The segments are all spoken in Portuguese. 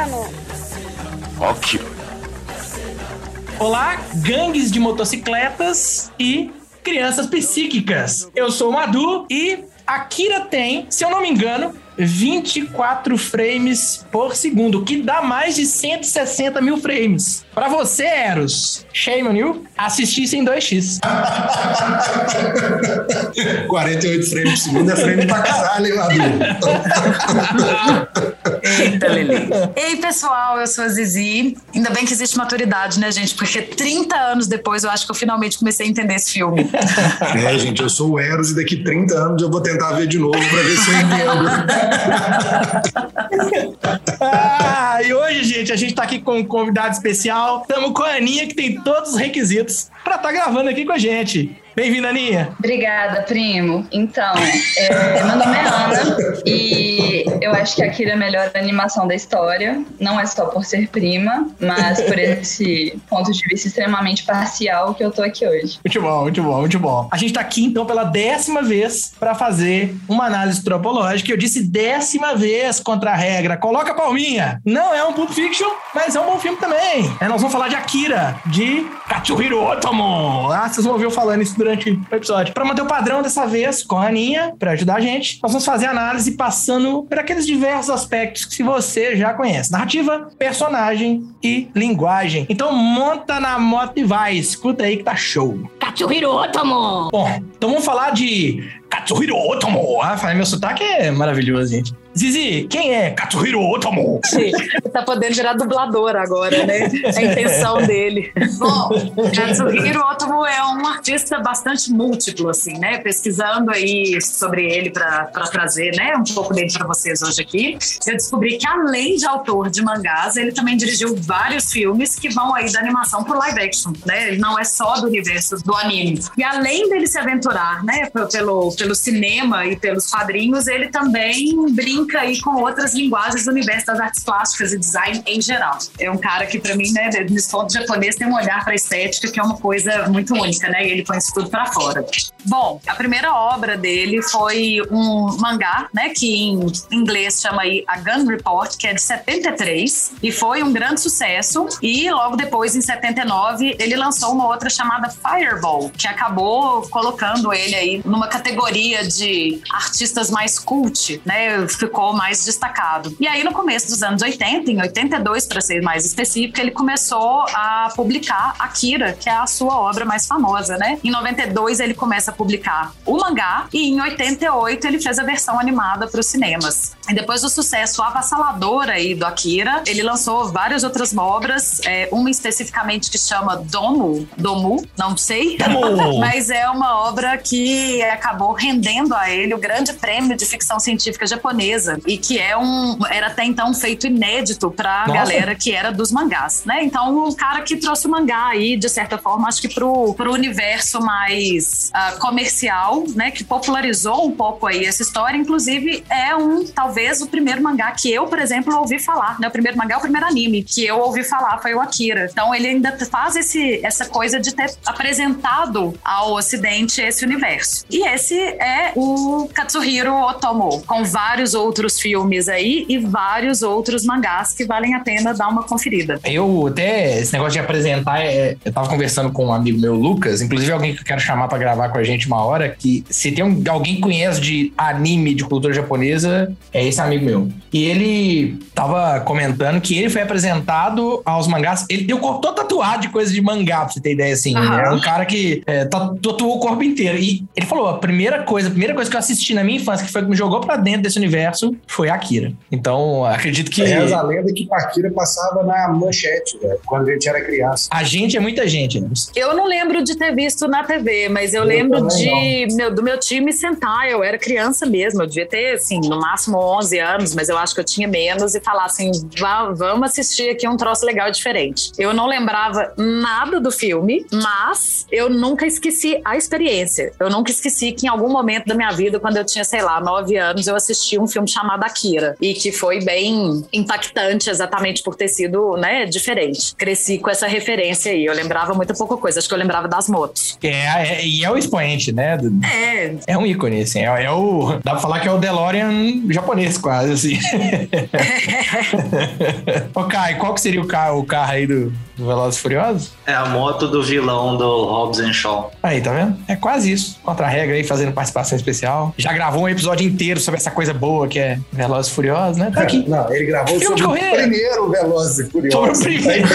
Tá Canon. Ok. Olá, gangues de motocicletas e crianças psíquicas. Eu sou o Madu e a Kira tem, se eu não me engano, 24 frames por segundo, que dá mais de 160 mil frames. Pra você, Eros, shame on you, assistir isso em 2x. 48 frames por segundo é frame pra caralho, hein, Madu? Eita, Lili. Ei, pessoal, eu sou a Zizi. Ainda bem que existe maturidade, né, gente? Porque 30 anos depois eu acho que eu finalmente comecei a entender esse filme. É, gente, eu sou o Eros e daqui 30 anos eu vou tentar ver de novo pra ver se eu entendo. Ah, e hoje, gente, a gente tá aqui com um convidado especial. Estamos com a Aninha, que tem todos os requisitos pra estar gravando aqui com a gente. Bem-vinda, Aninha. Obrigada, primo. Então, é, meu nome é Ana e eu acho que a Akira é a melhor animação da história. Não é só por ser prima, mas por esse ponto de vista extremamente parcial que eu tô aqui hoje. Muito bom, muito bom, muito bom. A gente tá aqui, então, pela décima vez pra fazer uma análise tropológica. Eu disse décima vez contra a regra. Coloca a palminha. Não é um Pulp Fiction, mas é um bom filme também. É, nós vamos falar de Akira, de Katsuhiro Otomo. Ah, vocês vão ouvir eu falando isso durante o episódio. Pra manter o padrão dessa vez, com a Aninha, pra ajudar a gente, nós vamos fazer a análise passando por aqueles diversos aspectos que você já conhece. Narrativa, personagem e linguagem. Então monta na moto e vai. Escuta aí que tá show. Katsuhiro Otomo Bom, então vamos falar de Katsuhiro Otomo. Ah, falei, meu sotaque é maravilhoso, gente. Zizi, quem é Katsuhiro Otomo? tá podendo virar dublador agora, né? A intenção dele. Bom, Katsuhiro Otomo é um artista bastante múltiplo, assim, né? Pesquisando aí sobre ele para trazer, né, um pouco dele para vocês hoje aqui, eu descobri que além de autor de mangás, ele também dirigiu vários filmes que vão aí da animação pro live action, né? Ele não é só do universo do anime. E além dele se aventurar, né, pelo, pelo cinema e pelos quadrinhos, ele também brinca aí com outras linguagens do universo das artes plásticas e design em geral. É um cara que, para mim, né, nesse ponto japonês, tem um olhar para estética que é uma coisa muito única, né? E ele põe isso tudo para fora. Bom, a primeira obra dele foi um mangá, né, que em inglês chama aí A Gun Report, que é de 73, e foi um grande sucesso. E logo depois, em 79, ele lançou uma outra chamada Fireball, que acabou colocando ele aí numa categoria de artistas mais cult, né? Ficou mais destacado. E aí, no começo dos anos 80, em 82, para ser mais específico, ele começou a publicar Akira, que é a sua obra mais famosa, né? Em 92, ele começa a publicar o mangá, e em 88, ele fez a versão animada para os cinemas. E depois do sucesso avassalador aí do Akira, ele lançou várias outras obras, é, uma especificamente que chama Domu, Domu, não sei, mas é uma obra que acabou rendendo a ele o grande prêmio de ficção científica japonesa e que é um era até então um feito inédito para a galera que era dos mangás, né? Então o cara que trouxe o mangá aí de certa forma acho que pro, pro universo mais ah, comercial, né? Que popularizou um pouco aí essa história, inclusive é um talvez o primeiro mangá que eu, por exemplo, ouvi falar, né? O primeiro mangá, o primeiro anime que eu ouvi falar foi o Akira. Então ele ainda faz esse, essa coisa de ter apresentado ao Ocidente esse universo. E esse é o Katsuhiro Otomo, com vários outros filmes aí e vários outros mangás que valem a pena dar uma conferida. Eu até, esse negócio de apresentar, é, eu tava conversando com um amigo meu, Lucas, inclusive alguém que eu quero chamar pra gravar com a gente uma hora, que se tem um- alguém que conhece de anime, de cultura japonesa, é esse amigo meu. E ele tava comentando que ele foi apresentado aos mangás, ele tem o corpo todo tatuado de coisa de mangá, pra você ter ideia, assim. Aham. É um cara que é, tatu- tatuou o corpo inteiro. E ele falou, a primeira coisa, a primeira coisa que eu assisti na minha infância, que foi que me jogou pra dentro desse universo, foi Akira. Então, acredito que... Reza a lenda que o Akira passava na manchete, velho, quando a gente era criança. A gente é muita gente, né? Eu não lembro de ter visto na TV, mas eu, Eu lembro de meu, do meu time sentar. Eu era criança mesmo, eu devia ter, assim, no máximo 11 anos, mas eu acho que eu tinha menos e falar "Vá- vamos assistir aqui um troço legal e diferente. Eu não lembrava nada do filme, mas eu nunca esqueci a experiência. Eu nunca esqueci que em algum momento da minha vida, quando eu tinha, sei lá, 9 anos, eu assisti um filme chamado Akira e que foi bem impactante exatamente por ter sido, né, diferente. Cresci com essa referência aí. Eu lembrava muita pouca coisa. Acho que eu lembrava das motos. É, é, e é o expoente, né? É, É um ícone, assim. É, é o. Dá pra falar que é o DeLorean japonês, quase, assim. Ô, Kai, qual que seria o carro, o carro aí do, do Velozes e Furiosos? É a moto do vilão do Hobbs and Shaw. Aí, tá vendo? É quase isso. Contra a regra aí, fazendo participação especial. Já gravou um episódio inteiro sobre essa coisa boa que é Velozes e Furiosos, né? Tá aqui. Não, ele gravou Filme sobre de o correr. primeiro Velozes e Sobre Furiosos. o primeiro.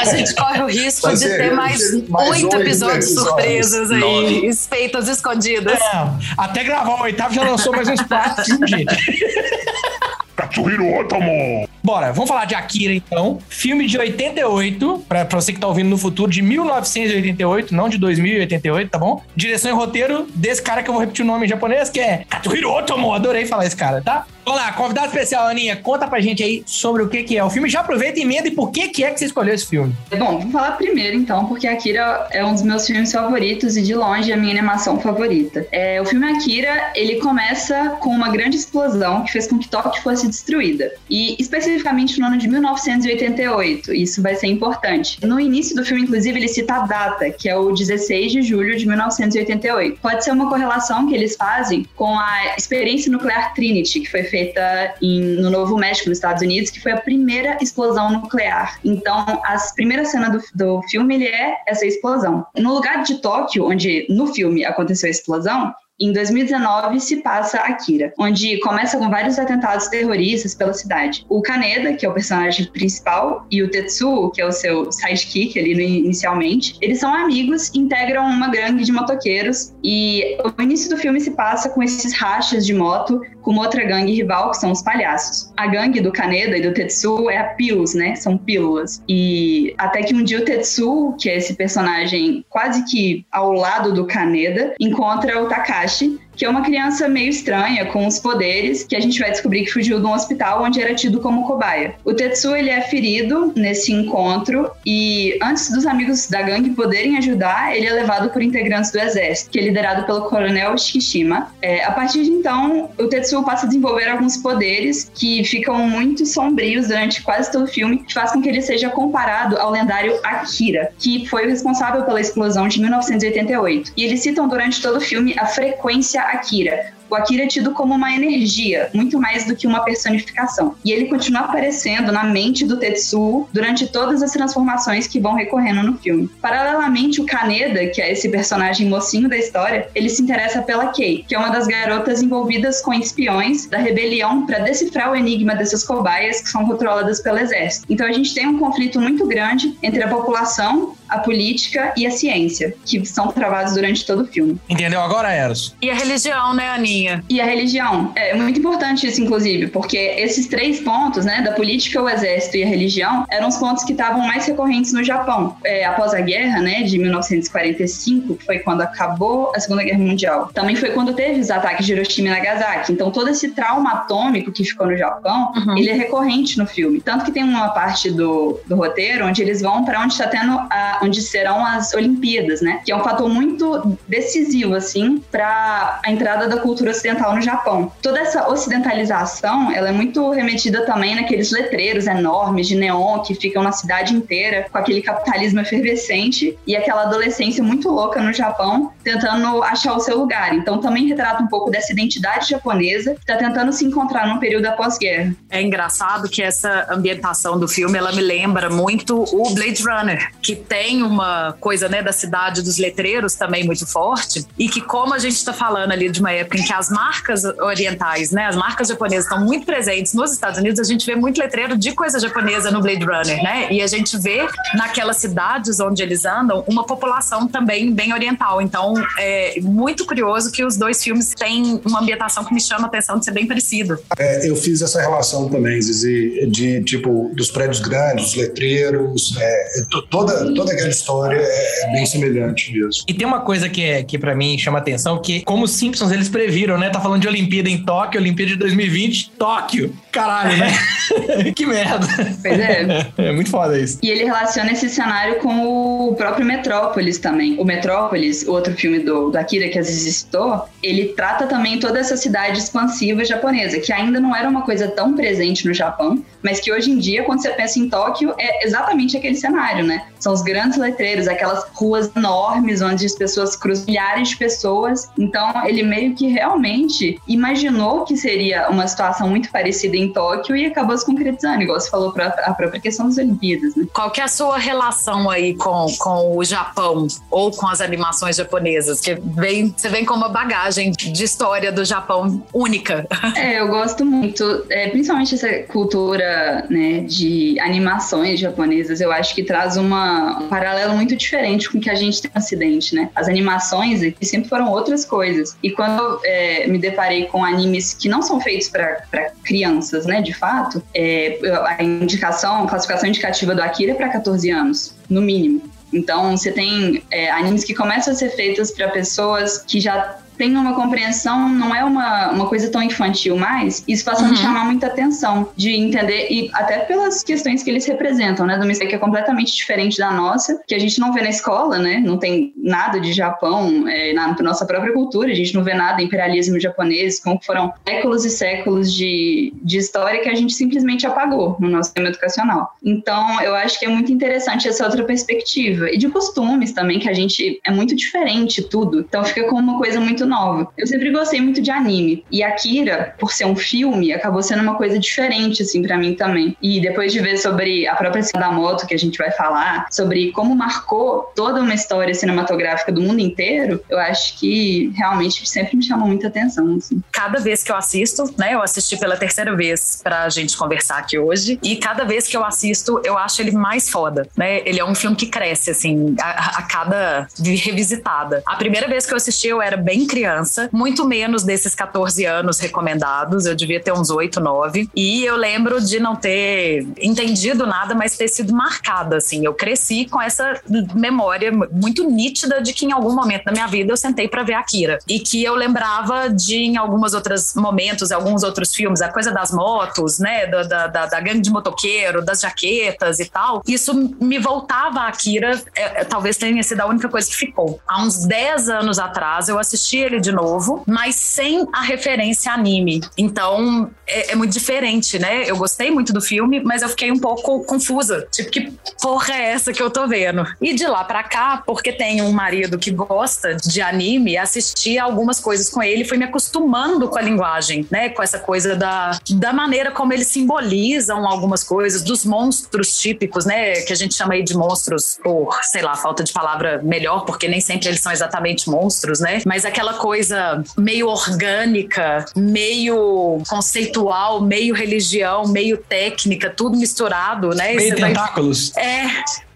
a gente corre o risco Vai de ser- ter mais, mais oito episódios episódios. surpresas aí, Nove. feitas escondidas. Não, até gravar o oitavo já lançou mais uns quatro gente. Katsuhiro Otomo. Bora, vamos falar de Akira então. Filme de 88, pra, pra você que tá ouvindo no futuro, de 1988, não de 2088, tá bom? Direção e roteiro desse cara que eu vou repetir o nome em japonês, que é Katsuhiro Otomo. Adorei falar esse cara, tá? Vamos lá, convidado especial, Aninha, conta pra gente aí sobre o que que é o filme. Já aproveita e emenda e por que que é que você escolheu esse filme. Bom, vou falar primeiro então, porque Akira é um dos meus filmes favoritos e de longe a minha animação favorita. É, o filme Akira, ele começa com uma grande explosão que fez com que Tóquio fosse destruída. E especificamente no ano de 1988, isso vai ser importante. No início do filme, inclusive, ele cita a data, que é o 16 de julho de 1988. Pode ser uma correlação que eles fazem com a experiência nuclear Trinity, que foi feita em- no Novo México, nos Estados Unidos, que foi a primeira explosão nuclear. Então, a primeira cena do, do filme é essa explosão. No lugar de Tóquio, onde no filme aconteceu a explosão, em 2019 se passa Akira, onde começa com vários atentados terroristas pela cidade. O Kaneda, que é o personagem principal, e o Tetsuo, que é o seu sidekick ali inicialmente, eles são amigos integram uma gangue de motoqueiros. E o início do filme se passa com esses rachas de moto com uma outra gangue rival, que são os palhaços. A gangue do Kaneda e do Tetsuo é a Pills, né? São pílulas. E até que um dia o Tetsuo, que é esse personagem quase que ao lado do Kaneda, encontra o Takashi, podcast que é uma criança meio estranha, com os poderes, que a gente vai descobrir que fugiu de um hospital onde era tido como cobaia. O Tetsuo, ele é ferido nesse encontro e antes dos amigos da gangue poderem ajudar, ele é levado por integrantes do exército, que é liderado pelo coronel Shikishima. É, a partir de então, o Tetsuo passa a desenvolver alguns poderes que ficam muito sombrios durante quase todo o filme, que faz com que ele seja comparado ao lendário Akira, que foi o responsável pela explosão de 1988. E eles citam durante todo o filme a frequência Akira. O Akira é tido como uma energia, muito mais do que uma personificação. E ele continua aparecendo na mente do Tetsuo durante todas as transformações que vão recorrendo no filme. Paralelamente, o Kaneda, que é esse personagem mocinho da história, ele se interessa pela Kei, que é uma das garotas envolvidas com espiões da rebelião para decifrar o enigma dessas cobaias que são controladas pelo exército. Então a gente tem um conflito muito grande entre a população, a política e a ciência, que são travados durante todo o filme. Entendeu agora, Eros? E a religião, né, Aninha? E a religião. É muito importante isso, inclusive, porque esses três pontos, né, da política, o exército e a religião, eram os pontos que estavam mais recorrentes no Japão. É, após a guerra, né, de 1945, que foi quando acabou a Segunda Guerra Mundial, também foi quando teve os ataques de Hiroshima e Nagasaki. Então, todo esse trauma atômico que ficou no Japão, Uhum. ele é recorrente no filme. Tanto que tem uma parte do, do roteiro onde eles vão para onde está tendo, a, onde serão as Olimpíadas, né, que é um fator muito decisivo, assim, para a entrada da cultura ocidental no Japão. Toda essa ocidentalização, ela é muito remetida também naqueles letreiros enormes de neon que ficam na cidade inteira, com aquele capitalismo efervescente e aquela adolescência muito louca no Japão, tentando achar o seu lugar. Então também retrata um pouco dessa identidade japonesa, que está tentando se encontrar num período após-guerra. É engraçado que essa ambientação do filme, ela me lembra muito o Blade Runner, que tem uma coisa, né, da cidade dos letreiros também muito forte, e que como a gente está falando ali de uma época em que as marcas orientais, né, as marcas japonesas estão muito presentes nos Estados Unidos, a gente vê muito letreiro de coisa japonesa no Blade Runner, né? E a gente vê naquelas cidades onde eles andam uma população também bem oriental. Então, é muito curioso que os dois filmes têm uma ambientação que me chama a atenção de ser bem parecido. É, eu fiz essa relação também, Zizi, de tipo, dos prédios grandes, os letreiros, é, to- toda, toda aquela história é bem semelhante mesmo. E tem uma coisa que, é, que para mim chama atenção, que como os Simpsons eles previram, né? Tá falando de Olimpíada em Tóquio, Olimpíada de 2020, Tóquio. Caralho, né? que merda. Pois é. É muito foda isso. E ele relaciona esse cenário com o próprio Metrópolis também. O Metrópolis, o outro filme do, do Akira que às vezes citou, ele trata também toda essa cidade expansiva japonesa, que ainda não era uma coisa tão presente no Japão, mas que hoje em dia, quando você pensa em Tóquio, é exatamente aquele cenário, né? São os grandes letreiros, aquelas ruas enormes onde as pessoas cruzam milhares de pessoas. Então, ele meio que realmente imaginou que seria uma situação muito parecida em Tóquio e acabou se concretizando, igual você falou para a própria questão das Olimpíadas, né? Qual que é a sua relação aí com, com o Japão ou com as animações japonesas? Que vem, você vem com uma bagagem de história do Japão única. É, eu gosto muito, é, principalmente essa cultura né, de animações japonesas, eu acho que traz uma, um paralelo muito diferente com o que a gente tem no Ocidente, né? As animações sempre foram outras coisas. E quando é, me deparei com animes que não são feitos para crianças, né, de fato, é, a indicação, a classificação indicativa do Akira é para 14 anos, no mínimo. Então, você tem é, animes que começam a ser feitos para pessoas que já tem uma compreensão, não é uma, uma coisa tão infantil mais, isso passa a me chamar muita atenção, de entender, e até pelas questões que eles representam, né? Do Mistake que é completamente diferente da nossa, que a gente não vê na escola, né? Não tem nada de Japão é, na nossa própria cultura, a gente não vê nada imperialismo japonês, como foram séculos e séculos de, de história que a gente simplesmente apagou no nosso sistema educacional. Então, eu acho que é muito interessante essa outra perspectiva. E de costumes também, que a gente é muito diferente tudo. Então, fica com uma coisa muito nova. Eu sempre gostei muito de anime. E Akira, por ser um filme, acabou sendo uma coisa diferente, assim, para mim também. E depois de ver sobre a própria cena da moto, que a gente vai falar, sobre como marcou toda uma história cinematográfica do mundo inteiro, eu acho que realmente sempre me chamou muita atenção, assim. Cada vez que eu assisto, né, eu assisti pela terceira vez pra gente conversar aqui hoje, e cada vez que eu assisto, eu acho ele mais foda, né? Ele é um filme que cresce, assim, a, a cada revisitada. A primeira vez que eu assisti, eu era bem criança, muito menos desses 14 anos recomendados, eu devia ter uns 8, 9. E eu lembro de não ter entendido nada, mas ter sido marcada, assim. Eu cresci com essa memória muito nítida de que em algum momento da minha vida eu sentei para ver Akira. E que eu lembrava de, em alguns outros momentos, alguns outros filmes, a coisa das motos, né, da, da, da, da gangue de motoqueiro, das jaquetas e tal. Isso me voltava a Akira, é, é, talvez tenha sido a única coisa que ficou. Há uns 10 anos atrás eu assisti ele de novo, mas sem a referência anime. Então é, é, muito diferente, né? Eu gostei muito do filme, mas eu fiquei um pouco confusa. Tipo, que porra é essa que eu tô vendo? E de lá pra cá, porque tenho um marido que gosta de anime, assisti algumas coisas com ele, fui me acostumando com a linguagem, né? Com essa coisa da, da maneira como eles simbolizam algumas coisas, dos monstros típicos, né? Que a gente chama aí de monstros por, sei lá, falta de palavra melhor, porque nem sempre eles são exatamente monstros, né? Mas aquela coisa meio orgânica, meio conceitual, meio religião, meio técnica, tudo misturado, né? Meio Você vai- tentáculos. é,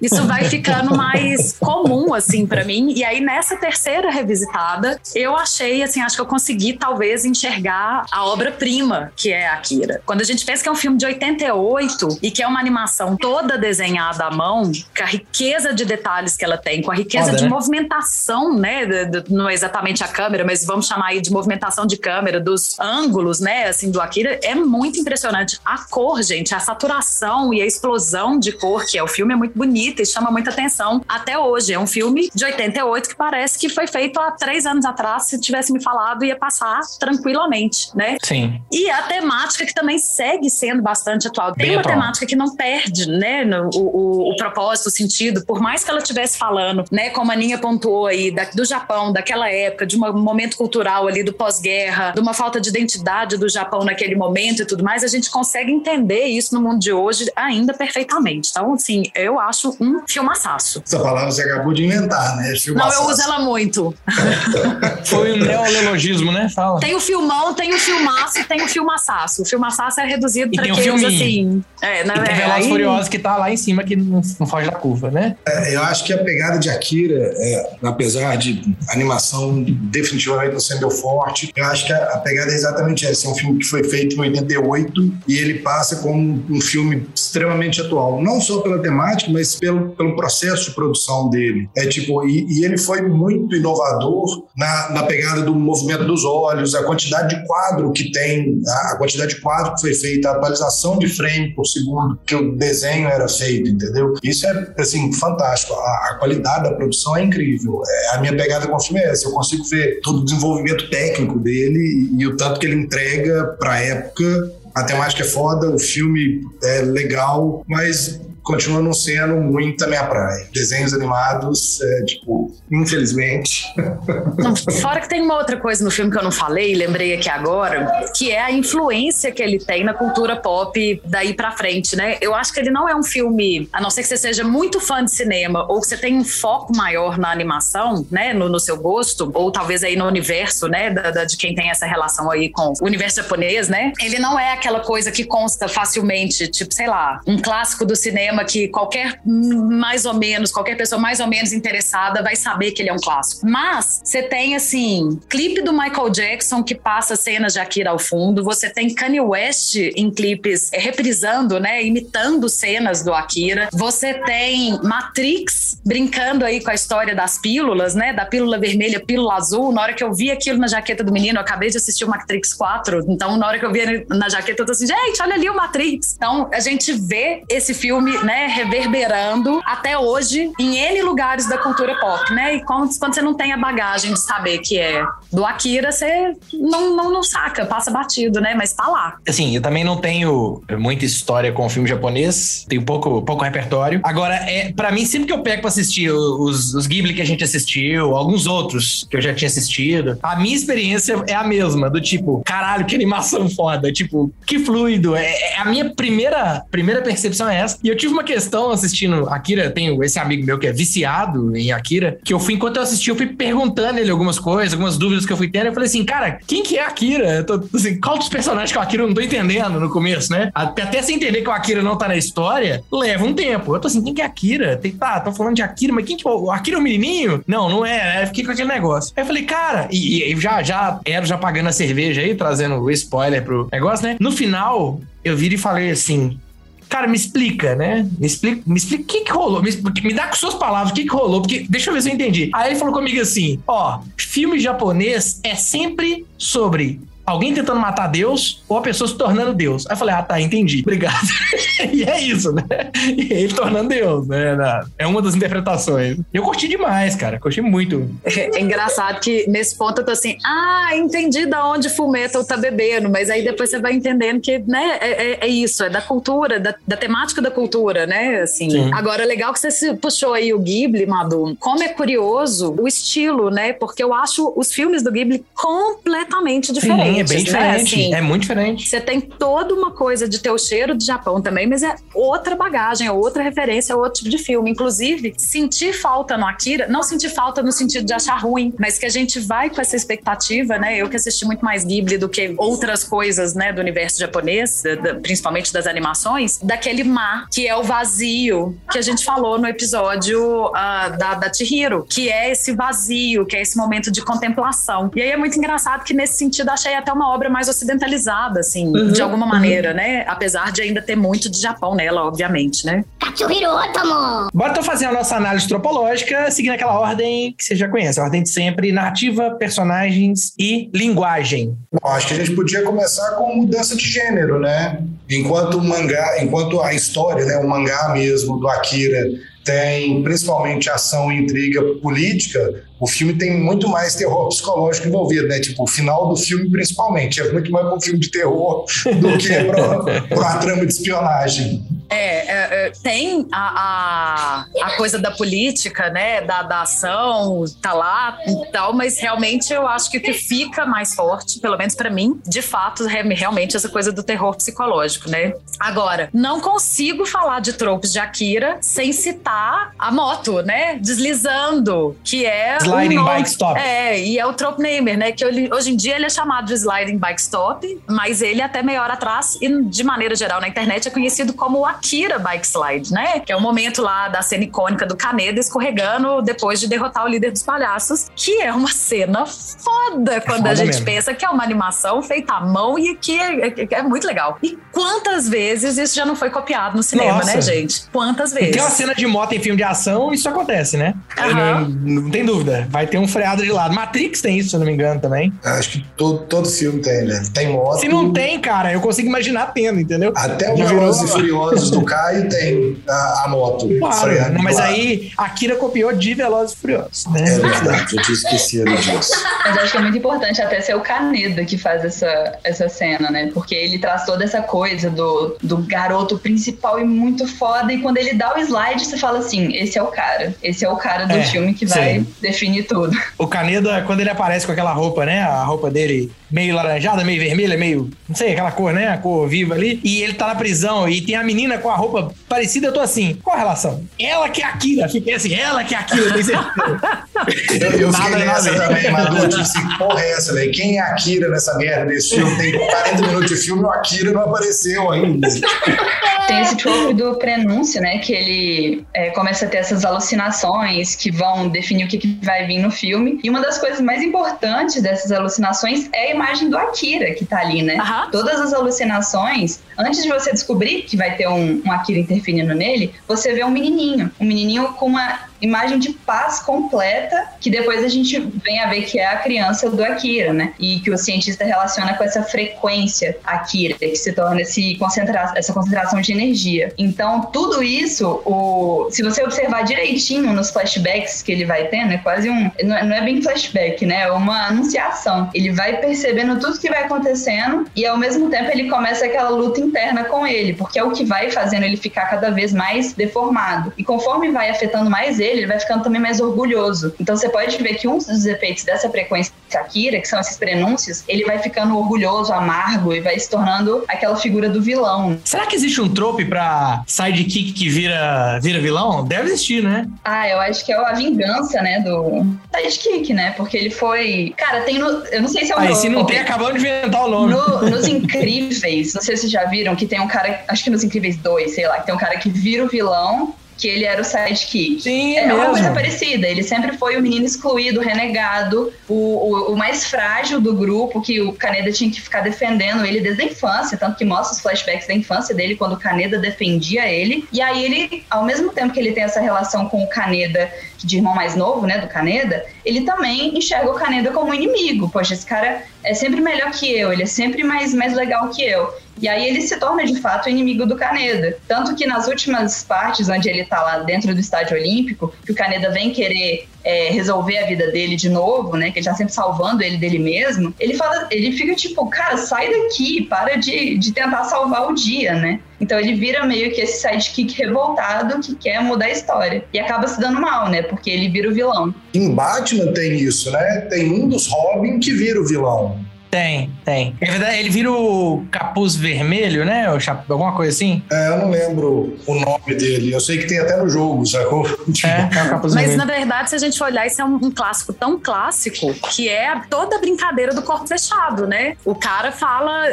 isso vai ficando mais comum, assim, pra mim. E aí, nessa terceira revisitada, eu achei, assim, acho que eu consegui, talvez, enxergar a obra-prima que é Akira. Quando a gente pensa que é um filme de 88 e que é uma animação toda desenhada à mão, com a riqueza de detalhes que ela tem, com a riqueza Foda, de né? movimentação, né? não é exatamente a câmera, mas vamos chamar aí de movimentação de câmera, dos ângulos, né? Assim, do Akira, é muito impressionante. A cor, gente, a saturação e a explosão de cor que é o filme é muito bonita e chama muita atenção até hoje. É um filme de 88 que parece que foi feito há três anos atrás. Se tivesse me falado, ia passar tranquilamente, né? Sim. E a temática que também segue sendo bastante atual. Tem Bem uma atual. temática que não perde, né, no- o, o, o propósito, o sentido, por mais que ela estivesse falando, né, como a Aninha pontuou aí, da- do Japão, daquela época, de um momento cultural ali do pós-guerra, de uma falta de identidade do Japão naquele momento e tudo mais, a gente consegue entender isso no mundo de hoje ainda perfeitamente. Então, assim, eu acho um filmaçaço. Essa palavra você acabou de inventar, né? Não, eu Filmaçaço. uso ela muito. Foi um neologismo, né? Fala. Tem o filmão, tem o filmaço e tem o filmaço. O filmaço é reduzido para aqueles filminho. assim. É, na E tem é, Velozes aí- Furiosos que tá lá em cima, que não, não foge da curva, né? É, Eu acho que a pegada de Akira, é, apesar de animação definitivamente não ser meu forte, eu acho que a, a pegada é exatamente essa. É um filme que foi feito em 88 e ele passa como um filme extremamente atual. Não só pela temática, mas pelo, pelo processo de produção dele. É tipo, e, e ele foi muito inovador na, na pegada do movimento dos olhos, a quantidade de quadro que tem, a, quantidade de quadro que foi feita, a atualização de frame por segundo que o desenho era feito, entendeu? Isso é, assim, fantástico. A, a qualidade da produção é incrível. É, a minha pegada com o filme é essa. Eu consigo ver todo o desenvolvimento técnico dele e, e o tanto que ele entrega para a época a temática é foda, o filme é legal, mas continua não sendo muito a minha praia. Desenhos animados, é, tipo, infelizmente. Fora que tem uma outra coisa no filme que eu não falei, lembrei aqui agora, que é a influência que ele tem na cultura pop daí pra frente, né? Eu acho que ele não é um filme, a não ser que você seja muito fã de cinema ou que você tenha um foco maior na animação, né, no, no seu gosto, ou talvez aí no universo, né, da, da, de quem tem essa relação aí com o universo japonês, né? Ele não é aquela coisa que consta facilmente, tipo, sei lá, um clássico do cinema que qualquer mais ou menos, qualquer pessoa mais ou menos interessada vai saber que ele é um clássico. Mas você tem assim, clipe do Michael Jackson que passa cenas de Akira ao fundo, você tem Kanye West em clipes é, reprisando, né, imitando cenas do Akira. Você tem Matrix brincando aí com a história das pílulas, né, da pílula vermelha, pílula azul. Na hora que eu vi aquilo na jaqueta do menino, eu acabei de assistir o Matrix 4, então na hora que eu vi na jaqueta eu tô assim, gente, olha ali o Matrix. Então a gente vê esse filme, né, reverberando até hoje em N lugares da cultura pop, né? E quando, quando você não tem a bagagem de saber que é do Akira, você não, não, não saca, passa batido, né? Mas tá lá. Assim, eu também não tenho muita história com o filme japonês, tenho pouco, pouco repertório. Agora, é para mim, sempre que eu pego pra assistir os, os Ghibli que a gente assistiu, alguns outros que eu já tinha assistido, a minha experiência é a mesma, do tipo, caralho, que animação foda, tipo, que fluido. É, é a minha primeira, primeira percepção é essa. E eu tive uma questão assistindo Akira, tenho esse amigo meu que é viciado em Akira, que eu fui, enquanto eu assisti, eu fui perguntando ele algumas coisas, algumas dúvidas que eu fui tendo. Eu falei assim, cara, quem que é Akira? Tô, assim, qual dos personagens que o Akira eu não tô entendendo no começo, né? Até, até você entender que o Akira não tá na história, leva um tempo. Eu tô assim, quem que é Akira? Tem, tá, tô falando de Akira, mas quem que é o Akira é o menininho? Não, não é, né? Fiquei com aquele negócio. Aí eu falei, cara, e, e já, já era já pagando a cerveja aí, trazendo o spoiler pro negócio, né? No final, eu viri e falei assim, cara, me explica, né? Me explica, me explica o que, que rolou. Me, me dá com suas palavras o que, que rolou, porque deixa eu ver se eu entendi. Aí ele falou comigo assim: ó, filme japonês é sempre sobre alguém tentando matar Deus ou a pessoa se tornando Deus. Aí eu falei, ah, tá, entendi. Obrigado. e é isso, né? E ele tornando Deus, né? É uma das interpretações. Eu curti demais, cara. Curti muito. É engraçado que nesse ponto eu tô assim, ah, entendi da onde Fullmetal tá bebendo, mas aí depois você vai entendendo que, né, é, é, é isso, é da cultura, da, da, temática da cultura, né? Assim. Sim. Agora, legal que você puxou aí o Ghibli, Madu. Como é curioso o estilo, né? Porque eu acho os filmes do Ghibli completamente diferentes. Sim é bem diferente. Né? Assim, é muito diferente. Você tem toda uma coisa de ter o cheiro do Japão também, mas é outra bagagem, é outra referência, é outro tipo de filme. Inclusive, sentir falta no Akira, não sentir falta no sentido de achar ruim, mas que a gente vai com essa expectativa, né? Eu que assisti muito mais Ghibli do que outras coisas, né, do universo japonês, principalmente das animações, daquele ma, que é o vazio que a gente falou no episódio uh, da, da Chihiro, que é esse vazio, que é esse momento de contemplação. E aí é muito engraçado que nesse sentido achei até uma obra mais ocidentalizada, assim, uhum, de alguma uhum. maneira, né? Apesar de ainda ter muito de Japão nela, obviamente, né? Bora então fazer a nossa análise tropológica, seguindo aquela ordem que você já conhece, a ordem de sempre, narrativa, personagens e linguagem. Bom, acho que a gente podia começar com mudança de gênero, né? Enquanto o mangá, enquanto a história, né, o mangá mesmo do Akira tem principalmente ação e intriga política, o filme tem muito mais terror psicológico envolvido, né? Tipo, o final do filme, principalmente. É muito mais um filme de terror do que para uma trama de espionagem. É, é, é, tem a, a, a, coisa da política, né? Da, da ação, tá lá e tal, mas realmente eu acho que o que fica mais forte, pelo menos para mim, de fato, é realmente essa coisa do terror psicológico, né? Agora, não consigo falar de tropos de Akira sem citar a moto, né? Deslizando, que é. Sliding Bike Stop. É, e é o trope namer, né? Que hoje em dia ele é chamado de Sliding Bike Stop, mas ele até meia hora atrás, e de maneira geral na internet, é conhecido como o Akira Bike Slide, né? Que é o momento lá da cena icônica do Kaneda escorregando depois de derrotar o líder dos palhaços, que é uma cena foda quando foda a gente mesmo. pensa que é uma animação feita à mão e que é, é- é muito legal. E quantas vezes isso já não foi copiado no cinema, Nossa. né, gente? Quantas vezes? Tem uma cena de moto em filme de ação, isso acontece, né? Aham. Não, não tem dúvida. Vai ter um freado de lado. Matrix tem isso, se eu não me engano, também. Acho que todo, todo filme tem, né? Tem moto. Se não tem, cara, eu consigo imaginar tendo, entendeu? Até o Velozes e virou- Furiosos do Caio tem a, a moto. Claro, né? mas aí Akira copiou de Velozes e Furiosos, né? É verdade, eu tinha esquecido disso. Mas acho que é muito importante até ser o Caneda que faz essa, essa cena, né? Porque ele traz toda essa coisa do, do garoto principal e muito foda. E quando ele dá o slide, você fala assim: esse é o cara. Esse é o cara do É, filme que vai sim. definir tudo. O Caneda, quando ele aparece com aquela roupa, né? A roupa dele meio laranjada, meio vermelha, meio. Não sei, aquela cor, né? A cor viva ali. E ele tá na prisão e tem a menina com a roupa parecida. Eu tô assim, qual a relação? Ela que é a Akira. Fiquei assim, ela que é a Akira. eu tenho certeza. Eu, eu Nada, fiquei nessa também, Madu. Tipo assim, que porra é essa, velho? Quem é a Akira nessa merda desse filme? Tem 40 minutos de filme e o Akira não apareceu ainda. Tem esse trope do prenúncio, né? Que ele é, começa a ter essas alucinações que vão definir o que, que vai vir no filme. E uma das coisas mais importantes dessas alucinações é a imagem do Akira que tá ali, né? Aham. Todas as alucinações, antes de você descobrir que vai ter um, um Akira interferindo nele, você vê um menininho. Um menininho com uma imagem de paz completa, que depois a gente vem a ver que é a criança do Akira, né? E que o cientista relaciona com essa frequência Akira, que se torna esse concentra essa concentração de energia. Então, tudo isso, o, se você observar direitinho nos flashbacks que ele vai tendo, é quase um. Não é, não é bem flashback, né? É uma anunciação. Ele vai percebendo tudo que vai acontecendo e ao mesmo tempo ele começa aquela luta interna com ele, porque é o que vai fazendo ele ficar cada vez mais deformado. E conforme vai afetando mais ele, ele vai ficando também mais orgulhoso. Então você pode ver que um dos efeitos dessa frequência Akira, que são esses prenúncios, ele vai ficando orgulhoso, amargo e vai se tornando aquela figura do vilão. Será que existe um trope pra sidekick que vira, vira vilão? Deve existir, né? Ah, eu acho que é a vingança, né, do Sidekick, né? Porque ele foi. Cara, tem no. Eu não sei se é o Aí, novo. se não tem, acabando de inventar o nome. No- nos Incríveis, não sei se vocês já viram, que tem um cara, acho que nos Incríveis 2, sei lá, que tem um cara que vira o vilão, que ele era o sidekick. Sim, É uma mesmo. coisa parecida, ele sempre foi o menino excluído, renegado, o, o, o mais frágil do grupo, que o Kaneda tinha que ficar defendendo ele desde a infância, tanto que mostra os flashbacks da infância dele, quando o Kaneda defendia ele. E aí ele, ao mesmo tempo que ele tem essa relação com o Kaneda, de irmão mais novo, né, do Kaneda, ele também enxerga o Kaneda como inimigo. Poxa, esse cara é sempre melhor que eu, ele é sempre mais, mais legal que eu. E aí ele se torna de fato inimigo do Kaneda. Tanto que nas últimas partes, onde ele tá lá dentro do estádio olímpico, que o Kaneda vem querer é, resolver a vida dele de novo, né? Que ele tá sempre salvando ele dele mesmo. Ele fala, ele fica tipo, cara, sai daqui, para de, de tentar salvar o dia, né? Então ele vira meio que esse sidekick revoltado que quer mudar a história. E acaba se dando mal, né? Porque ele vira o vilão. Em Batman tem isso, né? Tem um dos Robin que vira o vilão. Tem, tem. É verdade, ele vira o capuz vermelho, né? O chap... Alguma coisa assim? É, eu não lembro o nome dele. Eu sei que tem até no jogo, sacou? Tipo, É, é o capuz Mas vermelho. na verdade, se a gente for olhar, isso é um, um clássico tão clássico que é toda a brincadeira do corpo fechado, né? O cara fala,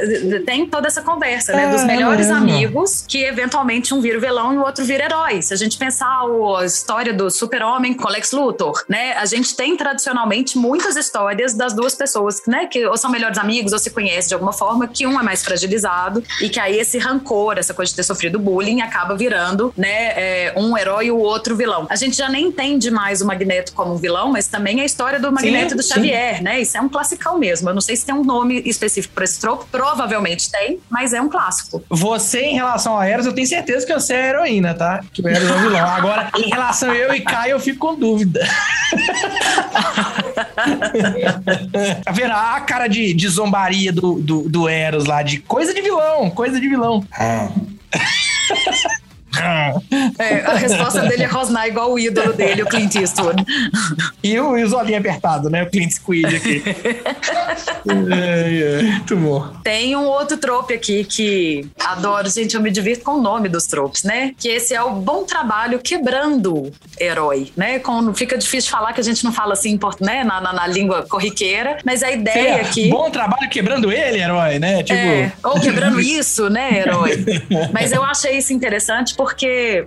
tem toda essa conversa, né? É, Dos melhores mesmo. amigos, que eventualmente um vira o vilão e o outro vira herói. Se a gente pensar o- a história do super-homem com Lex Luthor, né? A gente tem tradicionalmente muitas histórias das duas pessoas, né? Que ou são melhores amigos ou se conhecem de alguma forma, que um é mais fragilizado e que aí esse rancor, essa coisa de ter sofrido bullying, acaba virando, né? é, um herói e o outro vilão. A gente já nem entende mais o Magneto como um vilão, mas também a história do Magneto Sim, e do sim. Xavier, né? Isso é um classicão mesmo. Eu não sei se tem um nome específico para esse tropo, provavelmente tem, mas é um clássico. Você, em relação a Eros, eu tenho certeza que você é a heroína, tá? Que o Eros é o vilão. Agora, em relação a eu e Caio, eu fico com dúvida. Tá vendo? A cara de, de zombaria do, do, do Eros lá, de coisa de vilão, coisa de vilão. ah. É, a resposta dele é rosnar igual o ídolo dele, o Clint Eastwood. E o, e o Zolinho apertado, né? O Clint Squid aqui. é, é, muito bom. Tem um outro trope aqui que adoro, gente, eu me divirto com o nome dos tropes, né? Que esse é o bom trabalho quebrando herói, né? Quando fica difícil falar que a gente não fala assim né? na, na, na língua corriqueira, mas a ideia É, aqui... Bom trabalho quebrando ele, herói, né? Tipo, É, ou quebrando isso, né, herói? Mas eu achei isso interessante porque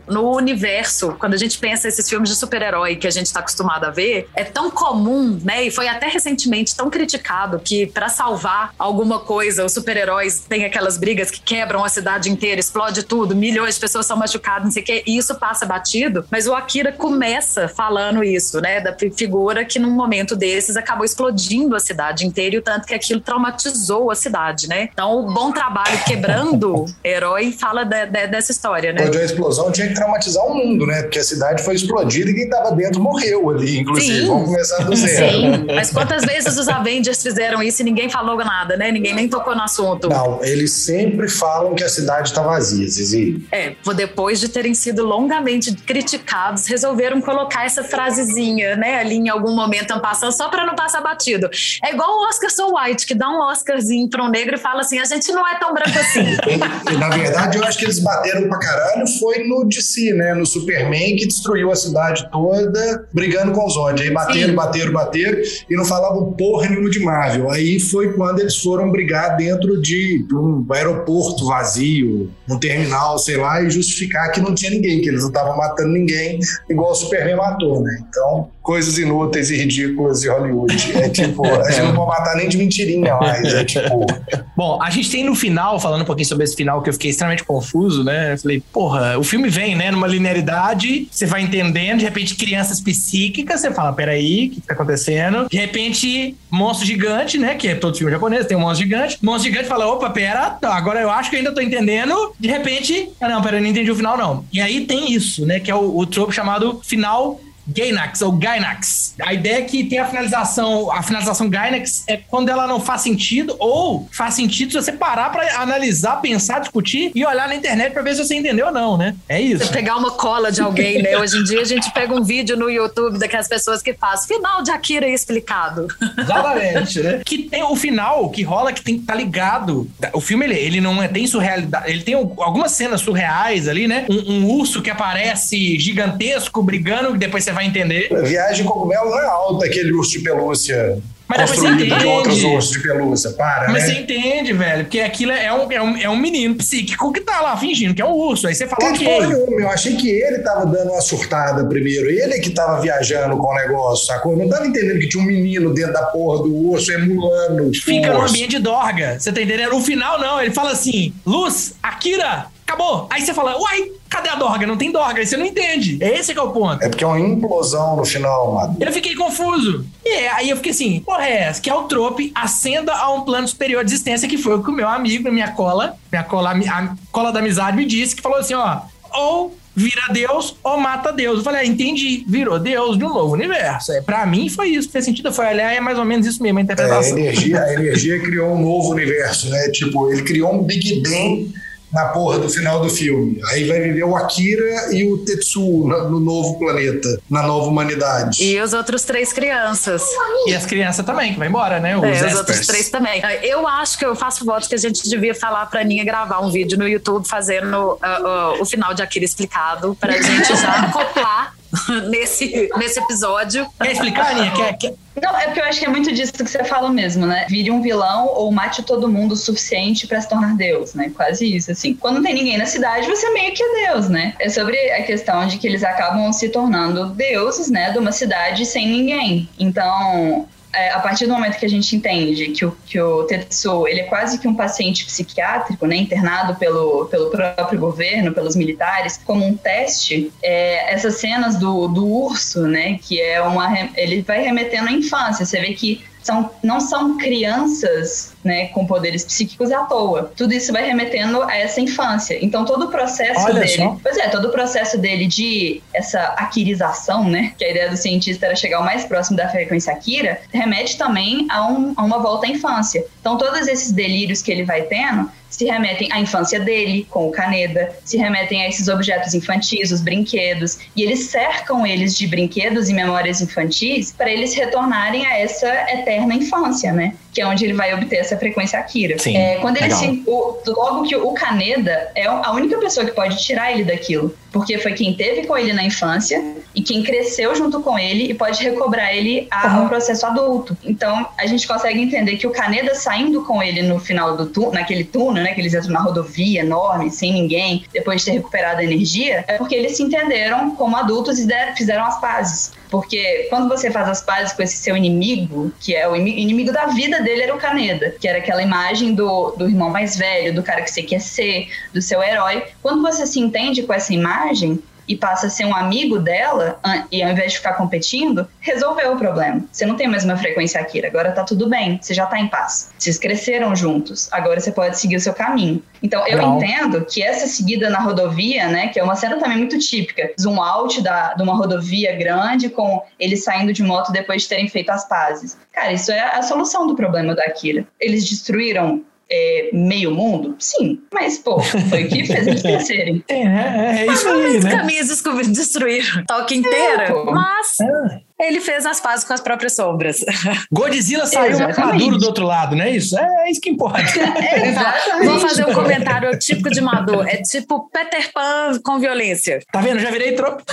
no universo, quando a gente pensa esses filmes de super-herói que a gente está acostumado a ver, é tão comum, né? E foi até recentemente tão criticado que para salvar alguma coisa, os super-heróis têm aquelas brigas que quebram a cidade inteira, explode tudo, milhões de pessoas são machucadas, não sei o quê, e isso passa batido. Mas o Akira começa falando isso, né? Da fi- figura que num momento desses acabou explodindo a cidade inteira e o tanto que aquilo traumatizou a cidade, né? Então, o bom trabalho quebrando herói fala de- de- dessa história, né? Explosão tinha que traumatizar o mundo, né? Porque a cidade foi explodida e quem estava dentro morreu ali, inclusive. Sim. Vamos começar do zero. Sim, mas quantas vezes os Avengers fizeram isso e ninguém falou nada, né? Ninguém nem tocou no assunto. Não, eles sempre falam que a cidade está vazia, Zizi. É, depois de terem sido longamente criticados, resolveram colocar essa frasezinha, né, ali em algum momento passando, só para não passar batido. É igual o Oscar So White, que dá um Oscarzinho para um negro e fala assim: a gente não é tão branco assim. Na verdade, eu acho que eles bateram pra caralho foi no DC, né? No Superman, que destruiu a cidade toda brigando com os Zod. Aí bateram, Sim. bateram, bateram e não falavam porra nenhuma de Marvel. Aí foi quando eles foram brigar dentro de um aeroporto vazio, um terminal, sei lá, e justificar que não tinha ninguém, que eles não estavam matando ninguém, igual o Superman matou, né? Então, coisas inúteis e ridículas de Hollywood. É tipo, a gente não pode matar nem de mentirinha mais. É tipo. Bom, a gente tem no final, falando um pouquinho sobre esse final, que eu fiquei extremamente confuso, né? Eu falei, porra, o filme vem, né, numa linearidade, você vai entendendo, de repente, crianças psíquicas, você fala, peraí, o que tá acontecendo? De repente, monstro gigante, né? Que é todo filme japonês, tem um monstro gigante. Monstro gigante fala, opa, pera, agora eu acho que ainda tô entendendo. De repente, ah, não, pera, eu não entendi o final, não. E aí tem isso, né? Que é o, o chamado final Gainax ou Gainax. A ideia é que tem a finalização, a finalização Gainax é quando ela não faz sentido ou faz sentido se você parar pra analisar, pensar, discutir e olhar na internet pra ver se você entendeu ou não, né? É Você isso. pegar uma cola de alguém, né? Hoje em dia a gente pega um vídeo no YouTube daquelas pessoas que faz final de Akira explicado. Exatamente, né? Que tem o final que rola que tem tá ligado. O filme ele, ele não é tem surrealidade, ele tem algumas cenas surreais ali, né? Um, um urso que aparece gigantesco brigando que depois você vai entender. Viagem cogumelo não é alta aquele urso de pelúcia Mas depois você construído de outros entende. ursos de pelúcia. Para, Mas né? você entende, velho, porque aquilo é um, é, um, é um menino psíquico que tá lá fingindo que é um urso. Aí você fala, Tem porra ok. nenhuma. Eu achei que ele tava dando uma surtada primeiro. Ele que tava viajando com o negócio, sacou? Eu não tava entendendo que tinha um menino dentro da porra do urso emulando. Fica no ambiente dorga. Você tá entendendo? No final, não. Ele fala assim: Luz, Akira, acabou. Aí você fala, uai, cadê a dorga? Não tem dorga. Aí você não entende. Esse que é o ponto. É porque é uma implosão no final, mano. Eu fiquei confuso. E é, aí eu fiquei assim, porra, é essa? Que é o trope, ascenda a um plano superior de existência, que foi o que o meu amigo, minha cola, minha cola, a cola da amizade me disse, que falou assim, ó, ou vira Deus ou mata Deus. Eu falei, ah, entendi, virou Deus de um novo universo. É, pra mim foi isso, fez sentido. Falei, olha, é mais ou menos isso mesmo, a É, a, interpretação. energia, a energia criou um novo universo, né? Tipo, ele criou um Big Bang na porra do final do filme. Aí vai viver o Akira e o Tetsuo na- no novo planeta, na nova humanidade. E os outros três crianças. E as crianças também, que vai embora, né? Os, É, os outros três também. Eu acho que eu faço voto que a gente devia falar pra Aninha gravar um vídeo no YouTube fazendo ah, ah, o final de Akira explicado pra gente já acoplar nesse, nesse episódio. Quer explicar, Aninha? Quer, quer... Não, é porque eu acho que é muito disso que você fala mesmo, né? Vire um vilão ou mate todo mundo o suficiente pra se tornar Deus, né? Quase isso, assim. Quando não tem ninguém na cidade, você meio que é Deus, né? É sobre a questão de que eles acabam se tornando deuses, né? De uma cidade sem ninguém. Então, é, a partir do momento que a gente entende que o, que o Tetsuo, ele é quase que um paciente psiquiátrico, né, internado pelo, pelo próprio governo, pelos militares, como um teste, é, essas cenas do, do urso, né, que é uma... ele vai remetendo à infância, você vê que são, não são crianças né, com poderes psíquicos à toa. Tudo isso vai remetendo a essa infância. Então todo o processo Olha dele. só. Pois é, todo o processo dele de essa aquirização, né? Que a ideia do cientista era chegar o mais próximo da frequência Akira, remete também a, um- a uma volta à infância. Então todos esses delírios que ele vai tendo se remetem à infância dele, com o Kaneda, se remetem a esses objetos infantis, os brinquedos, e eles cercam eles de brinquedos e memórias infantis para eles retornarem a essa eterna infância, né? Que é onde ele vai obter essa frequência Akira. Sim, É, quando ele legal. se, o- logo que o Kaneda é a única pessoa que pode tirar ele daquilo, porque foi quem teve com ele na infância e quem cresceu junto com ele e pode recobrar ele a- ao processo adulto. Então, a gente consegue entender que o Kaneda saindo com ele no final do tu, naquele túnel, né, que eles entram na rodovia enorme, sem ninguém, depois de ter recuperado a energia, é porque eles se entenderam como adultos e der- fizeram as pazes. Porque quando você faz as pazes com esse seu inimigo, que é o imi- inimigo da vida dele, era o Kaneda, que era aquela imagem do, do irmão mais velho, do cara que você quer ser, do seu herói. Quando você se entende com essa imagem, e passa a ser um amigo dela, e ao invés de ficar competindo, resolveu o problema. Você não tem mais uma frequência Akira, agora tá tudo bem, você já tá em paz. Vocês cresceram juntos, agora você pode seguir o seu caminho. Então eu Legal. entendo que essa seguida na rodovia, né, que é uma cena também muito típica, zoom out da, de uma rodovia grande com eles saindo de moto depois de terem feito as pazes. Cara, isso é a solução do problema da Akira. Eles destruíram é, meio mundo? Sim, mas pô, foi o que fez eles crescerem. É, é, é isso aí, né? camisas que destruíram Toque inteira, pô. mas É. ele fez as pazes com as próprias sombras. Godzilla saiu maduro do outro lado, não é isso? É, isso que importa. Exatamente. Vou fazer um comentário típico de Mador. É tipo Peter Pan com violência. Tá vendo? Já virei tropa.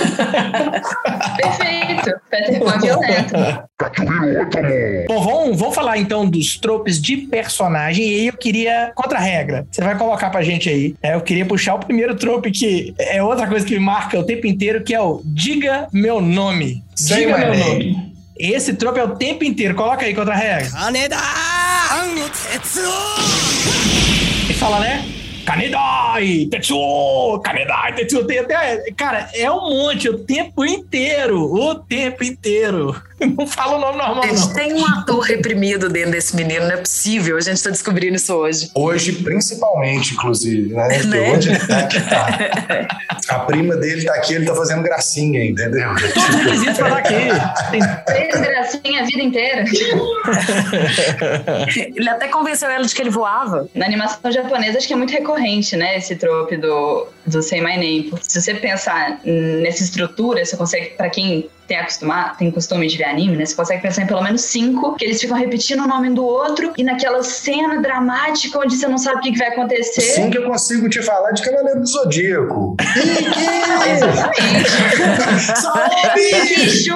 Perfeito. Peter Pan violento. Bom, vamos, vamos falar então dos tropes de personagem. E aí eu queria, contra a regra, você vai colocar pra gente aí. É, eu queria puxar o primeiro trope que é outra coisa que me marca o tempo inteiro, que é o Diga meu nome. Diga meu nome. Esse trope é o tempo inteiro. Coloca aí contra a regra. Kaneda! E fala, né? Kanedai, Tetsuo, Kanedai, Tetsuo. Tem até, cara, é um monte o tempo inteiro. O tempo inteiro. Não fala o nome normal, Gente, não. tem um ator reprimido dentro desse menino, não é possível. A gente tá descobrindo isso hoje. Hoje, principalmente, inclusive, né? Né? onde ele tá, que tá. A prima dele tá aqui, ele tá fazendo gracinha, entendeu? Todos os quesitos pra dar aqui. Tem Fez gracinha a vida inteira. Ele até convenceu ela de que ele voava. Na animação japonesa, acho que é muito recorrente, né? Esse trope do, do Say My Name. Se você pensar nessa estrutura, você consegue, pra quem tem, acostumar, tem costume de ver anime, né? Você consegue pensar em pelo menos cinco, que eles ficam repetindo o nome um do outro, e naquela cena dramática onde você não sabe o que, que vai acontecer. Sim que eu consigo te falar de Cavaleiro do Zodíaco. Exatamente. Bicho!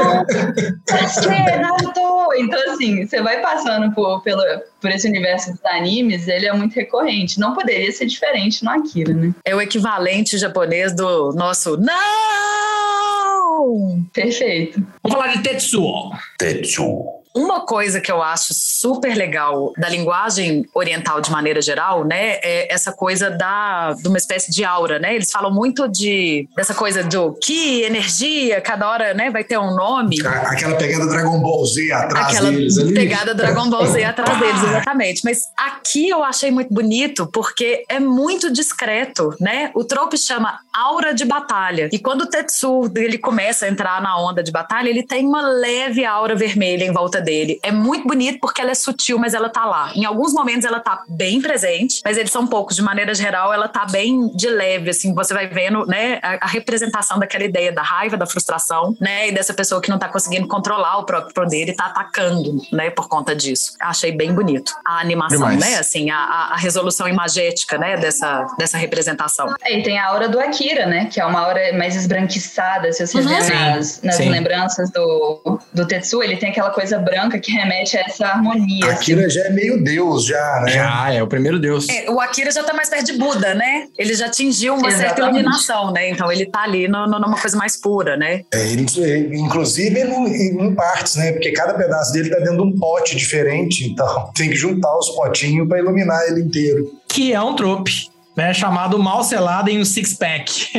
Naruto! Então, assim, você vai passando por, pelo, por esse universo dos animes, ele é muito recorrente. Não poderia ser diferente no Akira, né? É o equivalente japonês do nosso não! Perfeito. Vamos falar de Tetsuo. Tetsu. Uma coisa que eu acho super legal da linguagem oriental de maneira geral, né, é essa coisa da de uma espécie de aura, né? Eles falam muito de dessa coisa do que energia, cada hora, né, vai ter um nome. Aquela pegada Dragon Ball Z atrás Aquela deles ali. pegada Dragon Ball Z atrás deles, exatamente. Mas aqui eu achei muito bonito porque é muito discreto, né? O trope chama aura de batalha. E quando o Tetsu ele começa a entrar na onda de batalha, ele tem uma leve aura vermelha em volta dele. É muito bonito porque ela é sutil, mas ela tá lá. Em alguns momentos ela tá bem presente, mas eles são poucos. De maneira geral, ela tá bem de leve, assim, você vai vendo, né, a, a representação daquela ideia da raiva, da frustração, né, e dessa pessoa que não tá conseguindo controlar o próprio poder e tá atacando, né, por conta disso. Achei bem bonito a animação, Demais. né, assim, a, a- a resolução imagética, né, dessa, dessa representação. É, e tem a aura do Akira, né? Que é uma aura mais esbranquiçada. Se você Uhum. ver nas, nas lembranças do, do Tetsu, ele tem aquela coisa branca que remete a essa harmonia. assim. Akira já é meio deus, já, né? Já, é o primeiro deus. É, o Akira já tá mais perto de Buda, né? Ele já atingiu uma certa Exatamente. iluminação, né? Então ele tá ali no- no- numa coisa mais pura, né? É, ele- ele- inclusive em, em partes, né? Porque cada pedaço dele tá dentro de um pote diferente, então tem que juntar os potinhos para iluminar ele inteiro. Que é um trope né? Chamado mal selado em um six-pack.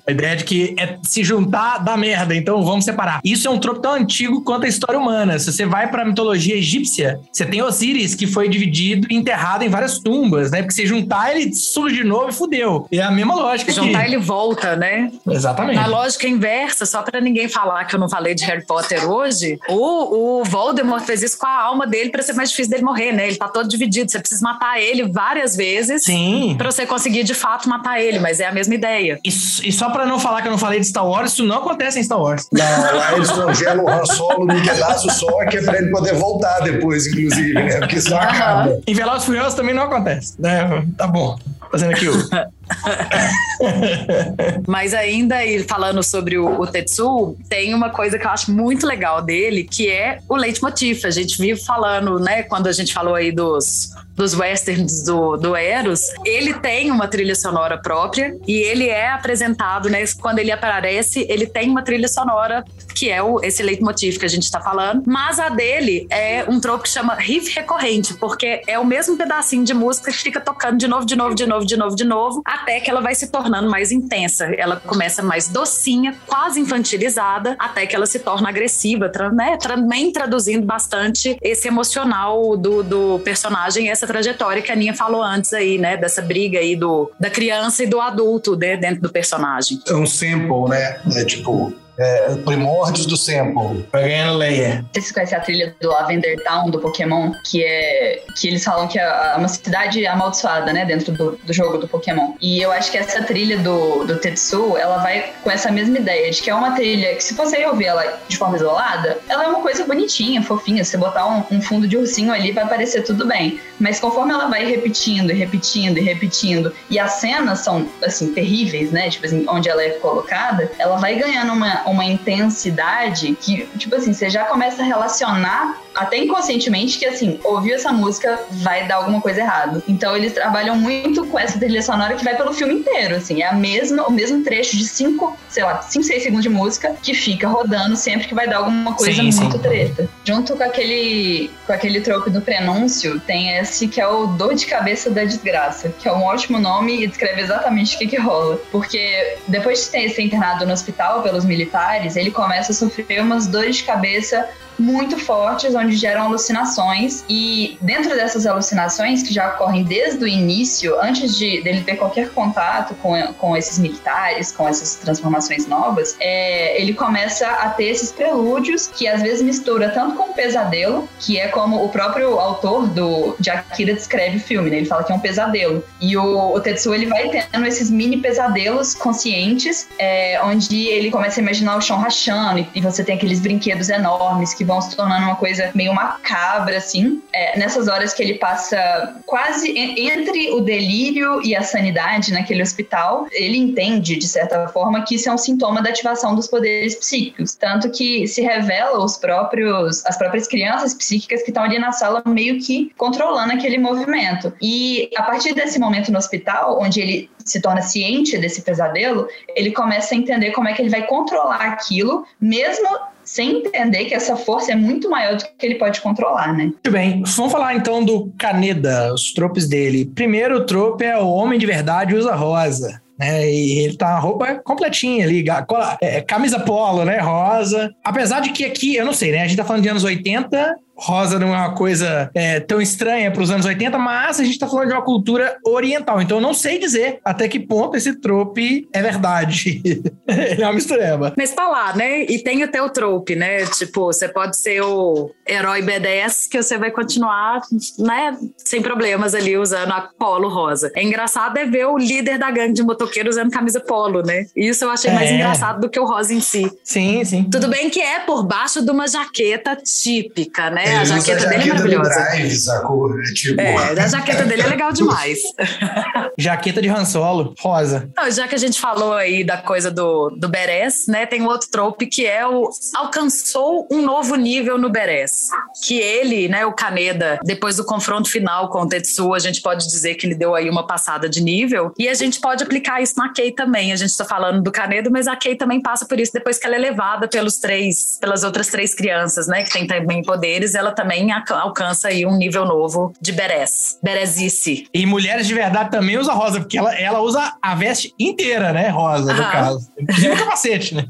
a ideia de que é se juntar dá merda, então vamos separar. Isso é um tropo tão antigo quanto a história humana. Se você vai pra mitologia egípcia, você tem Osíris, que foi dividido e enterrado em várias tumbas, né? Porque se juntar, ele surge de novo e fudeu. E é a mesma lógica Se aqui. juntar, ele volta, né? Exatamente. Na lógica inversa, só pra ninguém falar que eu não falei de Harry Potter hoje, o, o Voldemort fez isso com a alma dele pra ser mais difícil dele morrer, né? Ele tá todo dividido. Você precisa matar ele várias vezes Sim. pra você conseguir de fato matar ele, mas é a mesma ideia. E, e só pra não falar que eu não falei de Star Wars, isso não acontece em Star Wars. Não, lá eles congelam o Han Solo num pedaço só, que é pra ele poder voltar depois, inclusive, né? Porque senão acaba. Em Velozes Furiosos também não acontece, né? Tá bom. Fazendo aqui o... Mas ainda falando sobre o, o Tetsu, tem uma coisa que eu acho muito legal dele, que é o leitmotiv. A gente vive falando, né, quando a gente falou aí dos, dos westerns do, do Eros, ele tem uma trilha sonora própria e ele é apresentado, né, quando ele aparece, ele tem uma trilha sonora que é o, esse leitmotiv que a gente tá falando, mas a dele é um tropo que chama riff recorrente, porque é o mesmo pedacinho de música que fica tocando de novo, de novo, de novo, de novo, de novo, até que ela vai se tornando mais intensa. Ela começa mais docinha, quase infantilizada, até que ela se torna agressiva, né? Também traduzindo bastante esse emocional do, do personagem, essa trajetória que a Aninha falou antes aí, né? Dessa briga aí do, da criança e do adulto né? dentro do personagem. É um sample, né? É tipo, é, primórdios do sample. Pegando Leia. Vocês conhecem a trilha do Lavender Town do Pokémon? Que é. Que eles falam que é uma cidade amaldiçoada, né? Dentro do, do jogo do Pokémon. E eu acho que essa trilha do, do Tetsu, ela vai com essa mesma ideia, de que é uma trilha que, se você ouvir ela de forma isolada, ela é uma coisa bonitinha, fofinha. Se você botar um, um fundo de ursinho ali, vai parecer tudo bem. Mas conforme ela vai repetindo e repetindo e repetindo, e as cenas são, assim, terríveis, né? Tipo assim, onde ela é colocada, ela vai ganhando uma, uma intensidade que, tipo assim, você já começa a relacionar até inconscientemente que, assim, ouvir essa música vai dar alguma coisa errada. Então, eles trabalham muito com essa trilha sonora que vai pelo filme inteiro, assim. É a mesma, o mesmo trecho de 5, sei lá, 5, 6 segundos de música que fica rodando sempre que vai dar alguma coisa Sim, muito sim. treta. Junto com aquele, com aquele trope do prenúncio, tem esse que é o dor de cabeça da desgraça, que é um ótimo nome e descreve exatamente o que que rola. Porque depois de ter ser internado no hospital pelos militares, ele começa a sofrer umas dores de cabeça muito fortes, onde geram alucinações. E dentro dessas alucinações, que já ocorrem desde o início, antes de dele ter qualquer contato com, com esses militares, com essas transformações novas, é, ele começa a ter esses prelúdios que às vezes mistura tanto com pesadelo, que é como o próprio autor do de Akira descreve o filme, né? Ele fala que é um pesadelo. E o, o Tetsuo ele vai tendo esses mini pesadelos conscientes, é, onde ele começa a imaginar o chão rachando e, e você tem aqueles brinquedos enormes que vão se tornando uma coisa meio macabra, assim. É, nessas horas que ele passa quase en- entre o delírio e a sanidade naquele hospital, ele entende, de certa forma, que isso é um sintoma da ativação dos poderes psíquicos. Tanto que se revela os próprios, as próprias crianças psíquicas que estão ali na sala meio que controlando aquele movimento. E a partir desse momento no hospital, onde ele se torna ciente desse pesadelo, ele começa a entender como é que ele vai controlar aquilo, mesmo sem entender que essa força é muito maior do que ele pode controlar, né? Muito bem, vamos falar então do Kaneda, os tropes dele. Primeiro trope é o homem de verdade usa rosa. Né, e ele tá uma roupa completinha ali, cola- é, camisa polo, né? Rosa. Apesar de que aqui, eu não sei, né? A gente tá falando de anos 80, rosa não é uma coisa é, tão estranha para os anos 80, mas a gente tá falando de uma cultura oriental. Então eu não sei dizer até que ponto esse trope é verdade. ele é uma mistureba. Mas tá lá, né? E tem o teu trope, né? Tipo, você pode ser o herói B10 que você vai continuar, né? Sem problemas ali usando a polo rosa. É engraçado é ver o líder da gangue de motoqueiro usando camisa polo, né? Isso eu achei mais É. engraçado do que o rosa em si. Sim, sim. Tudo bem que é por baixo de uma jaqueta típica, né? Ele a usa jaqueta, dele é maravilhosa. Drive, sacou? É tipo. É, a jaqueta dele é legal demais. Jaqueta de Han Solo, rosa. Não, já que a gente falou aí da coisa do, do Beres, né? Tem um outro trope que é o alcançou um novo nível no Beres. Que ele, né, o Kaneda, depois do confronto final com o Tetsu, a gente pode dizer que ele deu aí uma passada de nível. E a gente pode aplicar isso na Kei também. A gente tá falando do Kaneda, mas a Kei também passa por isso depois que ela é levada pelos três, pelas outras três crianças, né? Que tem também poderes mulheres, ela também alcança aí um nível novo de berés, berezice. E mulheres de verdade também usa rosa, porque ela, ela usa a veste inteira, né? Rosa, no caso. E o capacete, né?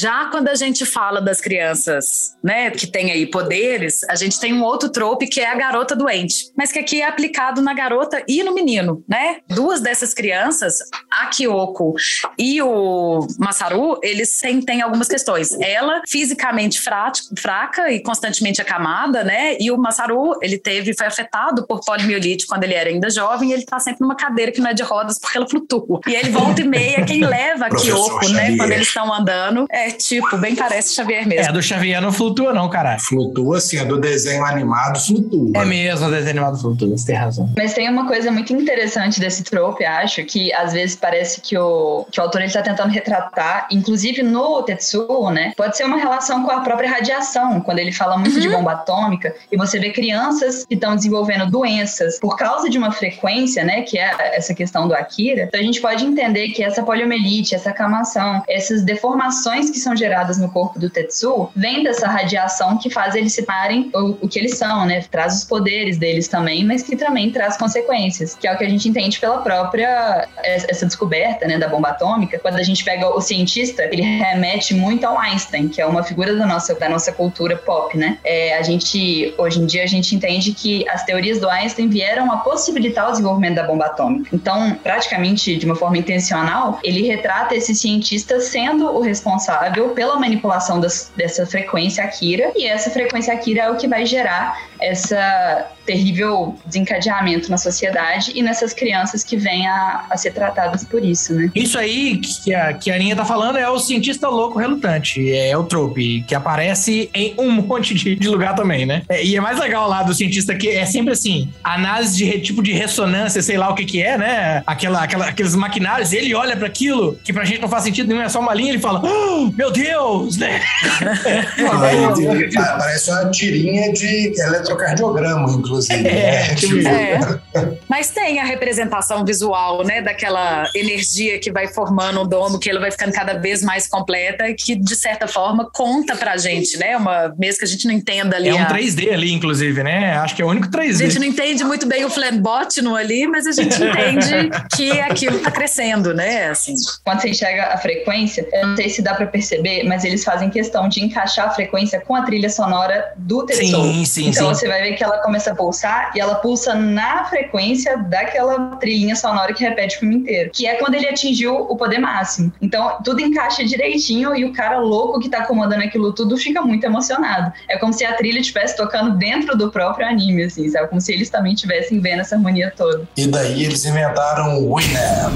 Já quando a gente fala das crianças, né, que tem aí poderes, a gente tem um outro trope que é a garota doente, mas que aqui é aplicado na garota e no menino, né? Duas dessas crianças, a Kyoko e o Masaru, eles têm, têm algumas questões. Ela, fisicamente fraca e constantemente acamada, né? E o Masaru, ele teve, foi afetado por poliomielite quando ele era ainda jovem, e ele tá sempre numa cadeira que não é de rodas porque ela flutua. E ele volta e meia, quem leva a Kyoko, né? Quando eles estão andando, é tipo, bem parece Xavier mesmo. É, do Xavier não flutua, não, caralho. Flutua, sim, a do desenho animado flutua. É mesmo, o desenho animado flutua, você tem razão. Mas tem uma coisa muito interessante desse trope, acho, que às vezes parece que o, que o autor está tentando retratar, inclusive no Tetsuo, né? Pode ser uma relação com a própria radiação, quando ele fala muito uhum. de bomba atômica, e você vê crianças que estão desenvolvendo doenças por causa de uma frequência, né? Que é essa questão do Akira. Então a gente pode entender que essa poliomielite, essa acamação, essas deformações que são geradas no corpo do Tetsuo, vem dessa radiação que faz eles se parem o, o que eles são, né? Traz os poderes deles também, mas que também traz consequências, que é o que a gente entende pela própria essa descoberta, né, da bomba atômica. Quando a gente pega o cientista, ele remete muito ao Einstein, que é uma figura da nossa da nossa cultura pop, né? É, a gente hoje em dia a gente entende que as teorias do Einstein vieram a possibilitar o desenvolvimento da bomba atômica. Então, praticamente de uma forma intencional, ele retrata esse cientista sendo o responsável pela manipulação das, dessa frequência Akira, e essa frequência Akira é o que vai gerar essa terrível desencadeamento na sociedade e nessas crianças que vêm a, a ser tratadas por isso, né? Isso aí que a, que a Aninha tá falando é o cientista louco relutante, é o trope, que aparece em um monte de, de lugar também, né? É, e é mais legal lá do cientista que é sempre assim, análise de tipo de ressonância, sei lá o que que é, né? Aquela, aquela, aqueles maquinários, ele olha para aquilo que pra gente não faz sentido nenhum, é só uma linha, ele fala, oh, meu Deus, né? Parece uma tirinha de eletrocardiograma, inclusive inclusive. É, né? tipo é. Mas tem a representação visual, né? Daquela energia que vai formando o domo, que ele vai ficando cada vez mais completa e que, de certa forma, conta pra gente, né? Uma, mesmo que a gente não entenda ali. É um 3D ali, inclusive, né? Acho que é o único 3D. A gente não entende muito bem o Flambot no ali, mas a gente entende que aquilo tá crescendo, né? Assim. Quando você enxerga a frequência, eu não sei se dá pra perceber, mas eles fazem questão de encaixar a frequência com a trilha sonora do Tetsuo. Sim, sim, então sim. você vai ver que ela começa a pulsar e ela pulsa na frequência daquela trilhinha sonora que repete o filme inteiro, que é quando ele atingiu o poder máximo. Então, tudo encaixa direitinho e o cara louco que tá comandando aquilo tudo fica muito emocionado. É como se a trilha estivesse tocando dentro do próprio anime, assim, sabe? Como se eles também estivessem vendo essa harmonia toda. E daí eles inventaram o Winamp.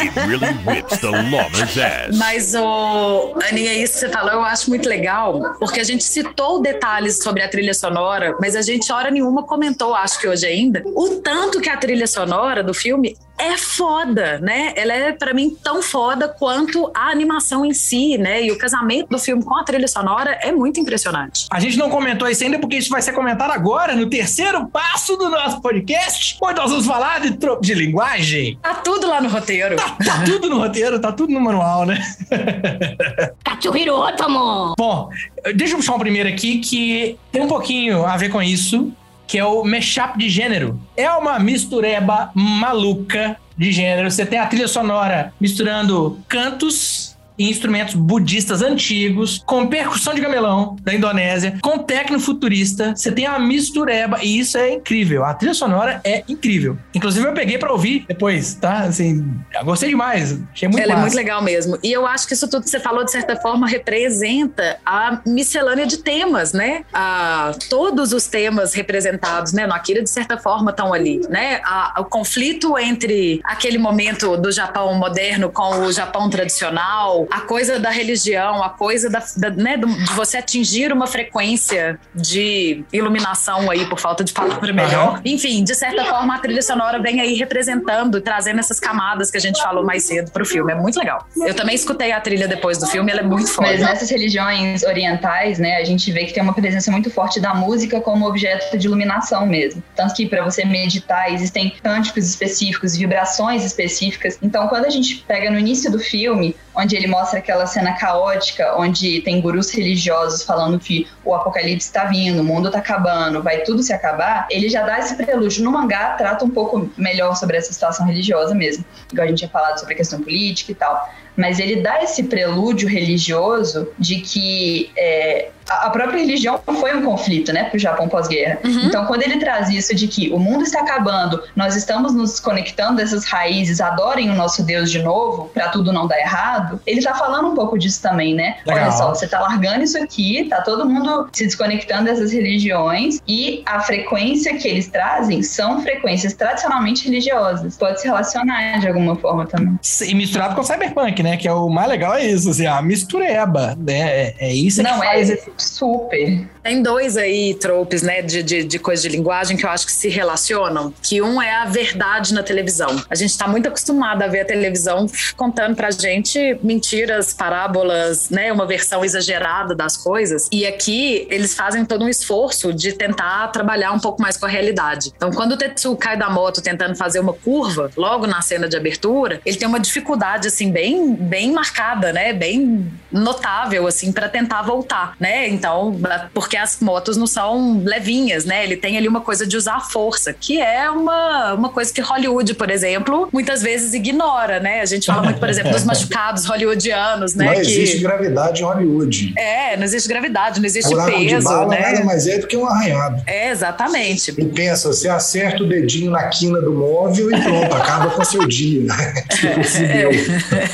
It really whips the lawman's ass. Mas, oh, Aninha, isso que você falou eu acho muito legal, porque a gente citou detalhes sobre a trilha sonora, mas a gente hora nenhuma comentou, acho que hoje ainda, o tanto que a trilha sonora do filme é foda, né? Ela é para mim tão foda quanto a animação em si, né? E o casamento do filme com a trilha sonora é muito impressionante. A gente não comentou isso ainda porque isso vai ser comentado agora no terceiro passo do nosso podcast, onde nós vamos falar de troco de linguagem. Tá tudo lá no roteiro. Tá, tá tudo no roteiro, tá tudo no manual, né? Katsuhiro Otomo! Bom, deixa eu puxar um primeiro aqui que tem um pouquinho a ver com isso que é o mashup de gênero. É uma mistureba maluca de gênero. Você tem a trilha sonora misturando cantos e instrumentos budistas antigos, com percussão de gamelão da Indonésia, com tecno futurista. Você tem uma mistureba e isso é incrível. A trilha sonora é incrível. Inclusive eu peguei para ouvir depois, tá? Assim, gostei demais. Achei muito Ela massa. é muito legal mesmo. E eu acho que isso tudo que você falou de certa forma representa a miscelânea de temas, né? A, todos os temas representados, né, no Akira de certa forma estão ali, né? A, o conflito entre aquele momento do Japão moderno com o Japão tradicional, a coisa da religião, a coisa da, da né, de você atingir uma frequência de iluminação aí, por falta de palavra melhor. Uhum. Enfim, de certa forma, a trilha sonora vem aí representando, trazendo essas camadas que a gente falou mais cedo pro filme. É muito legal. Eu também escutei a trilha depois do filme, ela é muito forte. Mas nessas religiões orientais, né, a gente vê que tem uma presença muito forte da música como objeto de iluminação mesmo. Tanto que para você meditar existem cânticos específicos, vibrações específicas. Então, quando a gente pega no início do filme, onde ele mostra aquela cena caótica onde tem gurus religiosos falando que o apocalipse está vindo, o mundo está acabando, vai tudo se acabar, ele já dá esse prelúdio. No mangá, trata um pouco melhor sobre essa situação religiosa mesmo, igual a gente tinha falado sobre a questão política e tal mas ele dá esse prelúdio religioso de que é, a própria religião foi um conflito, né, para o Japão pós-guerra. Uhum. Então, quando ele traz isso de que o mundo está acabando, nós estamos nos conectando dessas raízes, adorem o nosso Deus de novo, para tudo não dar errado, ele está falando um pouco disso também, né? Legal. Olha só, você está largando isso aqui, tá todo mundo se desconectando dessas religiões e a frequência que eles trazem são frequências tradicionalmente religiosas. Pode se relacionar de alguma forma também. E misturado com o cyberpunk, né? Que é o mais legal é isso, assim, a mistureba, né? É, é isso não, que é faz... É Super. Tem dois aí tropes, né, de, de, de coisa de linguagem que eu acho que se relacionam. Que um é a verdade na televisão. A gente está muito acostumado a ver a televisão contando pra gente mentiras, parábolas, né, uma versão exagerada das coisas. E aqui eles fazem todo um esforço de tentar trabalhar um pouco mais com a realidade. Então, quando o Tetsu cai da moto tentando fazer uma curva, logo na cena de abertura, ele tem uma dificuldade assim bem, bem marcada, né, bem notável assim para tentar voltar, né? Então, porque as motos não são levinhas, né? Ele tem ali uma coisa de usar a força, que é uma, uma coisa que Hollywood, por exemplo, muitas vezes ignora, né? A gente fala muito, por exemplo, dos machucados hollywoodianos, né? Não que... existe gravidade em Hollywood. É, não existe gravidade, não existe Buraco peso, de bala né? nada mais é do que um arranhado. É, exatamente. E pensa, você acerta o dedinho na quina do móvel e pronto, acaba com o seu dia.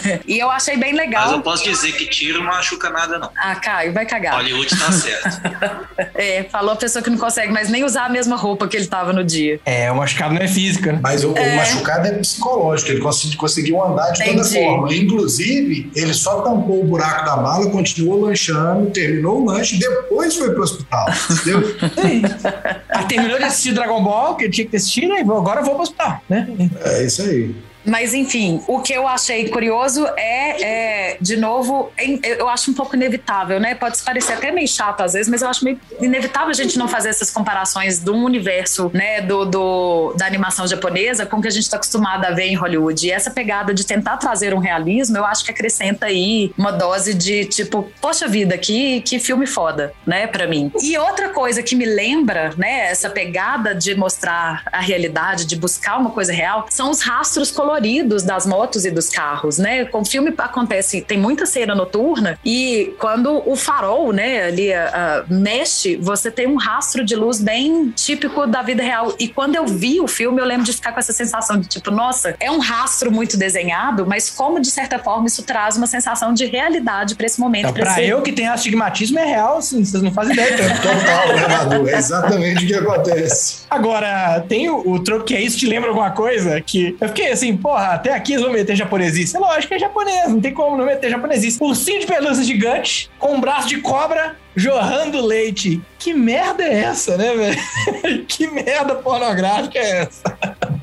é. E eu achei bem legal. Mas eu posso dizer que tiro não machuca nada, não. Ah, Caio, vai cagar. Hollywood tá certo. é, falou a pessoa que não consegue mais nem usar a mesma roupa que ele tava no dia. É, o machucado não é física, né? Mas o, é. o machucado é psicológico, ele conseguiu, conseguiu andar de Entendi. toda forma. Inclusive, ele só tampou o buraco da bala, continuou lanchando, terminou o lanche e depois foi pro hospital. Entendeu? ah, terminou de assistir Dragon Ball, que ele tinha que assistir, né? Agora eu vou pro hospital, né? É isso aí. Mas, enfim, o que eu achei curioso é, é, de novo, eu acho um pouco inevitável, né? Pode parecer até meio chato às vezes, mas eu acho meio inevitável a gente não fazer essas comparações do universo, né, do, do da animação japonesa com o que a gente está acostumado a ver em Hollywood. E essa pegada de tentar trazer um realismo, eu acho que acrescenta aí uma dose de tipo, poxa vida, que, que filme foda, né, para mim. E outra coisa que me lembra, né, essa pegada de mostrar a realidade, de buscar uma coisa real, são os rastros coloridos coloridos das motos e dos carros, né? Com o filme acontece, tem muita cena noturna e quando o farol, né, ali uh, mexe, você tem um rastro de luz bem típico da vida real. E quando eu vi o filme, eu lembro de ficar com essa sensação de tipo, nossa, é um rastro muito desenhado, mas como de certa forma isso traz uma sensação de realidade para esse momento. Então, pra, eu que tenho astigmatismo é real, assim, vocês não fazem ideia. Total, né, Madu? É exatamente o que acontece. Agora, tem o, o troco que é isso, te lembra alguma coisa? Que eu fiquei assim, porra, até aqui eles vão meter japonesice. É lógico que é japonês, não tem como não meter japonesice. Ursinho de pelúcia gigante, com um braço de cobra, jorrando leite. Que merda é essa, né, velho? que merda pornográfica é essa?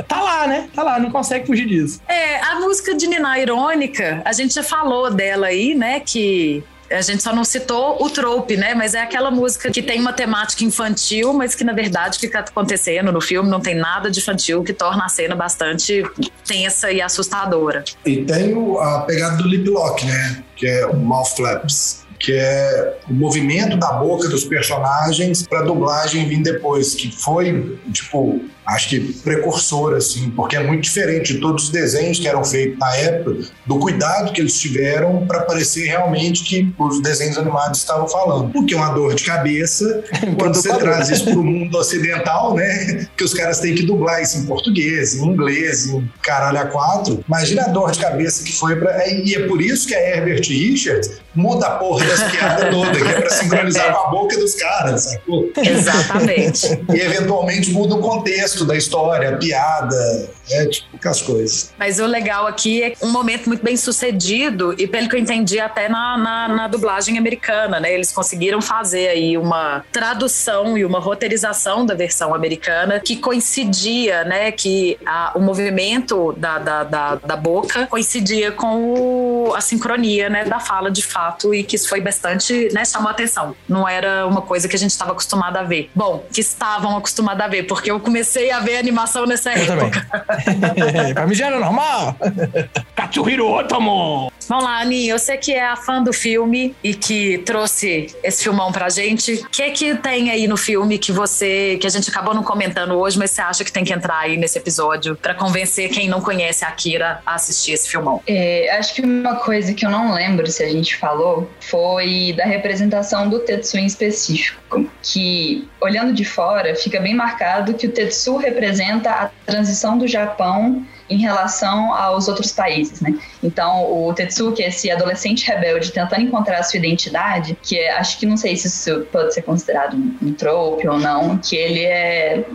tá lá, né? Tá lá, não consegue fugir disso. É, a música de Niná Irônica, a gente já falou dela aí, né? Que a gente só não citou o trope, né? Mas é aquela música que tem uma temática infantil, mas que na verdade fica acontecendo no filme, não tem nada de infantil, que torna a cena bastante tensa e assustadora. E tem a pegada do lip lock, né? Que é o mouth flaps que é o movimento da boca dos personagens para dublagem vir depois, que foi, tipo, acho que precursor, assim, porque é muito diferente de todos os desenhos que eram feitos na época, do cuidado que eles tiveram para parecer realmente que os desenhos animados estavam falando. Porque é uma dor de cabeça quando você traz isso para o mundo ocidental, né? Que os caras têm que dublar isso em português, em inglês, em caralho a quatro. Imagina a dor de cabeça que foi para. E é por isso que a Herbert Richards muda a porra das piadas todas, que é para sincronizar com a boca dos caras, sacou? Exatamente. e eventualmente muda o contexto da história, piada, é tipo as coisas. Mas o legal aqui é um momento muito bem sucedido e pelo que eu entendi até na, na, na dublagem americana, né? Eles conseguiram fazer aí uma tradução e uma roteirização da versão americana que coincidia, né? Que a, o movimento da, da, da, da boca coincidia com o, a sincronia, né? Da fala de fato e que isso foi bastante, né? Chamou atenção. Não era uma coisa que a gente estava acostumado a ver. Bom, que estavam acostumados a ver, porque eu comecei a ver animação nessa eu época. pra mim já era normal. Katsuhiro Otomo! Vamos lá, Aninha, você que é a fã do filme e que trouxe esse filmão pra gente, o que que tem aí no filme que você, que a gente acabou não comentando hoje, mas você acha que tem que entrar aí nesse episódio pra convencer quem não conhece a Akira a assistir esse filmão? É, acho que uma coisa que eu não lembro se a gente falou foi da representação do Tetsu em específico, que olhando de fora fica bem marcado que o Tetsu representa a transição do Japão em relação aos outros países, né? Então, o Tetsuki, esse adolescente rebelde tentando encontrar a sua identidade, que é, acho que não sei se isso pode ser considerado um, um trope ou não, que ele é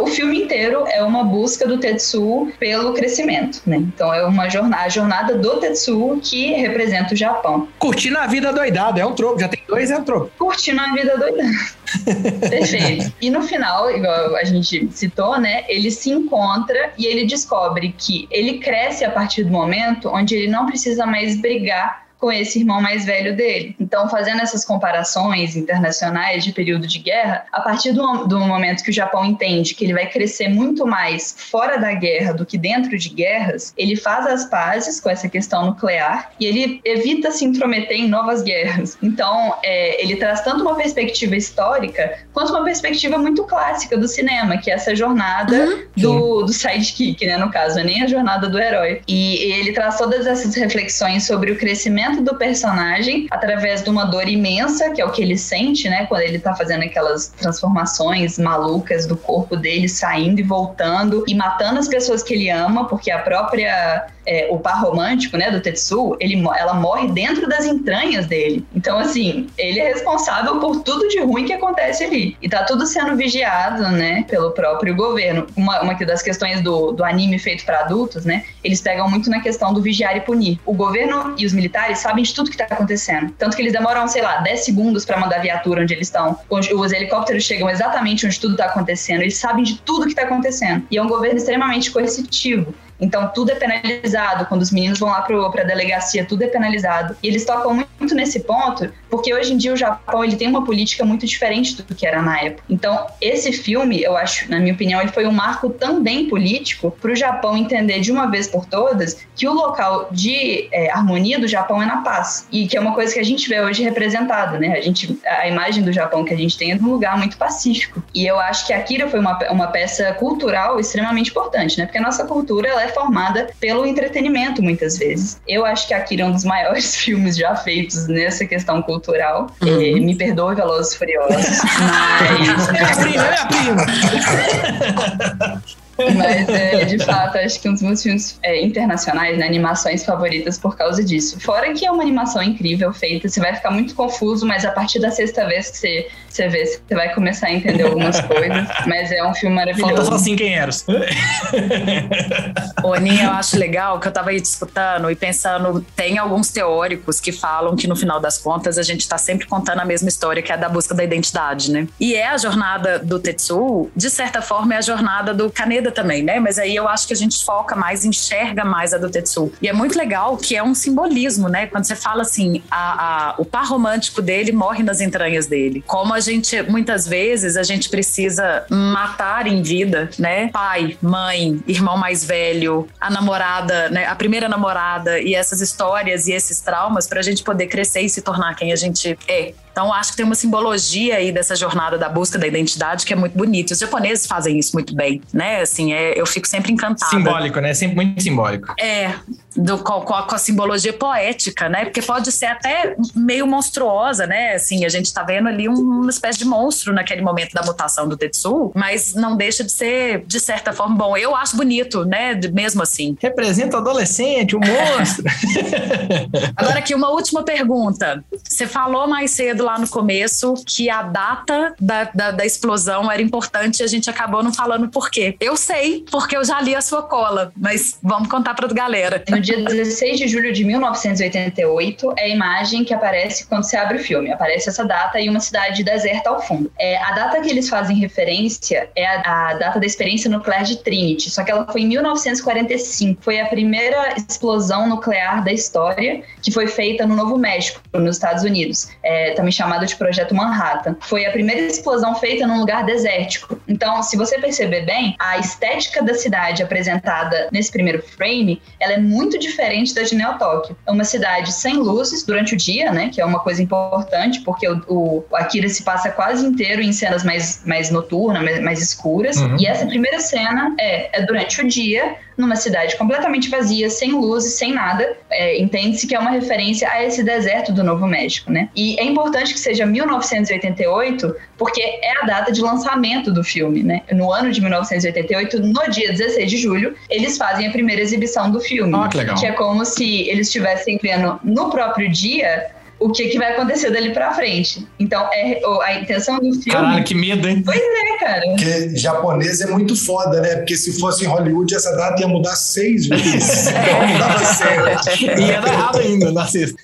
o filme inteiro é uma busca do Tetsu pelo crescimento, né? Então é uma jornada, a jornada do Tetsu que representa o Japão. Curtindo a vida doidado, é um troco, já tem dois, é um troco. Curtindo a vida doidada. Perfeito. E no final, igual a gente citou, né? Ele se encontra e ele descobre que ele cresce a partir do momento onde ele não precisa mais brigar com esse irmão mais velho dele. Então, fazendo essas comparações internacionais de período de guerra, a partir do, do, momento que o Japão entende que ele vai crescer muito mais fora da guerra do que dentro de guerras, ele faz as pazes com essa questão nuclear e ele evita se intrometer em novas guerras. Então, é, ele traz tanto uma perspectiva histórica quanto uma perspectiva muito clássica do cinema, que é essa jornada uhum. do, do sidekick, né? No caso, é nem a jornada do herói. E, e ele traz todas essas reflexões sobre o crescimento do personagem através de uma dor imensa, que é o que ele sente, né? Quando ele tá fazendo aquelas transformações malucas do corpo dele, saindo e voltando e matando as pessoas que ele ama, porque a própria é, o par romântico, né, do Tetsu, ele, ela morre dentro das entranhas dele. Então, assim, ele é responsável por tudo de ruim que acontece ali. E tá tudo sendo vigiado, né, pelo próprio governo. Uma, uma das questões do, do anime feito para adultos, né, eles pegam muito na questão do vigiar e punir. O governo e os militares sabem de tudo que tá acontecendo. Tanto que eles demoram, sei lá, 10 segundos para mandar a viatura onde eles estão. Os helicópteros chegam exatamente onde tudo tá acontecendo. Eles sabem de tudo que tá acontecendo. E é um governo extremamente coercitivo. Então, tudo é penalizado. Quando os meninos vão lá para a delegacia, tudo é penalizado. E eles tocam muito nesse ponto, porque hoje em dia o Japão ele tem uma política muito diferente do que era na época. Então, esse filme, eu acho, na minha opinião, ele foi um marco também político para o Japão entender de uma vez por todas que o local de é, harmonia do Japão é na paz. E que é uma coisa que a gente vê hoje representada, né? A, gente, a imagem do Japão que a gente tem é de um lugar muito pacífico. E eu acho que Akira foi uma, uma peça cultural extremamente importante, né? Porque a nossa cultura ela é formada pelo entretenimento, muitas vezes. Eu acho que Akira é um dos maiores filmes já feitos nessa questão cultural. Uhum. E, me perdoe, Velozes Furiosos, mas... é a prima, é a prima! Mas, é, de fato, acho que um dos meus filmes é, internacionais, né, animações favoritas por causa disso. Fora que é uma animação incrível, feita, você vai ficar muito confuso, mas a partir da sexta vez que você, você vê, você vai começar a entender algumas coisas. Mas é um filme maravilhoso. Falta só assim quem eras. Ô, Aninha, eu acho legal que eu tava aí disputando e pensando, tem alguns teóricos que falam que no final das contas a gente tá sempre contando a mesma história, que é a da busca da identidade, né? E é a jornada do Tetsu, de certa forma, é a jornada do Kaneda também, né? Mas aí eu acho que a gente foca mais, enxerga mais a do Tetsu. E é muito legal que é um simbolismo, né? Quando você fala assim, a, a, o par romântico dele morre nas entranhas dele. Como a gente, muitas vezes, a gente precisa matar em vida, né? Pai, mãe, irmão mais velho, a namorada, né? A primeira namorada e essas histórias e esses traumas pra gente poder crescer e se tornar quem a gente é. Então, acho que tem uma simbologia aí dessa jornada da busca da identidade que é muito bonita. Os japoneses fazem isso muito bem, né? Assim, é, eu fico sempre encantada. Simbólico, né? Sempre muito simbólico. É, do, com, com, a, com, a, simbologia poética, né? Porque pode ser até meio monstruosa, né? Assim, a gente tá vendo ali uma espécie de monstro naquele momento da mutação do Tetsu, mas não deixa de ser, de certa forma, bom. Eu acho bonito, né? Mesmo assim. Representa o adolescente, o monstro. Agora aqui, uma última pergunta. Você falou mais cedo lá no começo que a data da, da, da explosão era importante e a gente acabou não falando por quê. Eu sei, porque eu já li a sua cola, mas vamos contar pra galera. No dia 16 de julho de 1988 é a imagem que aparece quando você abre o filme. Aparece essa data e uma cidade deserta ao fundo. É, a data que eles fazem referência é a, a data da experiência nuclear de Trinity, só que ela foi em 1945. Foi a primeira explosão nuclear da história que foi feita no Novo México, nos Estados Unidos. É, também chamado de Projeto Manhattan. Foi a primeira explosão feita num lugar desértico. Então, se você perceber bem, a estética da cidade apresentada nesse primeiro frame, ela é muito diferente da de Neo Tóquio. É uma cidade sem luzes durante o dia, né, que é uma coisa importante, porque o, o Akira se passa quase inteiro em cenas mais, mais noturnas, mais, mais escuras. Uhum. E essa primeira cena é, é durante o dia, numa cidade completamente vazia, sem luzes, sem nada. É, Entende-se que é uma referência a esse deserto do Novo México, né? E é importante que seja 1988, porque é a data de lançamento do filme, né? No ano de 1988, no dia 16 de julho, eles fazem a primeira exibição do filme. Ah, que legal. Que é como se eles estivessem vendo no próprio dia o que, que vai acontecer dali pra frente. Então, é, a intenção do filme. Caralho, que medo, hein? Pois é, cara. Porque japonês é muito foda, né? Porque se fosse em Hollywood, essa data ia mudar seis vezes. Então não dava certo. E ia dar errado ainda, na sexta.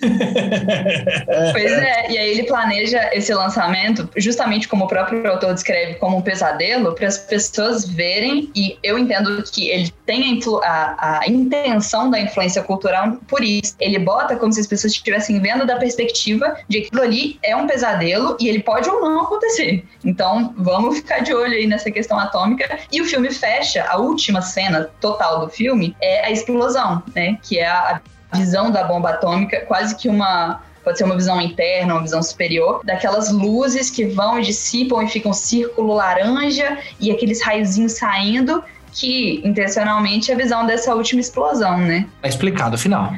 Pois é, e aí ele planeja esse lançamento, justamente como o próprio autor descreve, como um pesadelo, para as pessoas verem, e eu entendo que ele tem a, a- a intenção da influência cultural por isso. Ele bota como se as pessoas estivessem vendo da perspectiva de que aquilo ali é um pesadelo e ele pode ou não acontecer. Então, vamos ficar de olho aí nessa questão atômica. E o filme fecha, a última cena total do filme é a explosão, né? Que é a a visão da bomba atômica, quase que uma pode ser uma visão interna, uma visão superior, daquelas luzes que vão e dissipam e ficam um círculo laranja e aqueles raiozinhos saindo, que intencionalmente é a visão dessa última explosão, né? Tá explicado o final.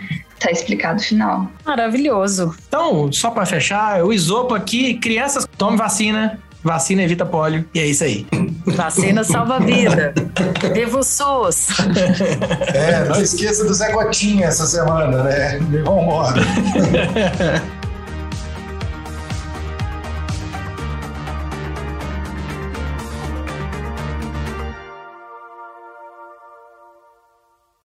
Tá explicado o final. Maravilhoso. Então, só pra fechar, o isopo aqui, crianças, tome vacina. Vacina evita pólio. E é isso aí. Vacina salva vida. Viva o SUS. É, não esqueça do Zé Gotinha essa semana, né? Vambora.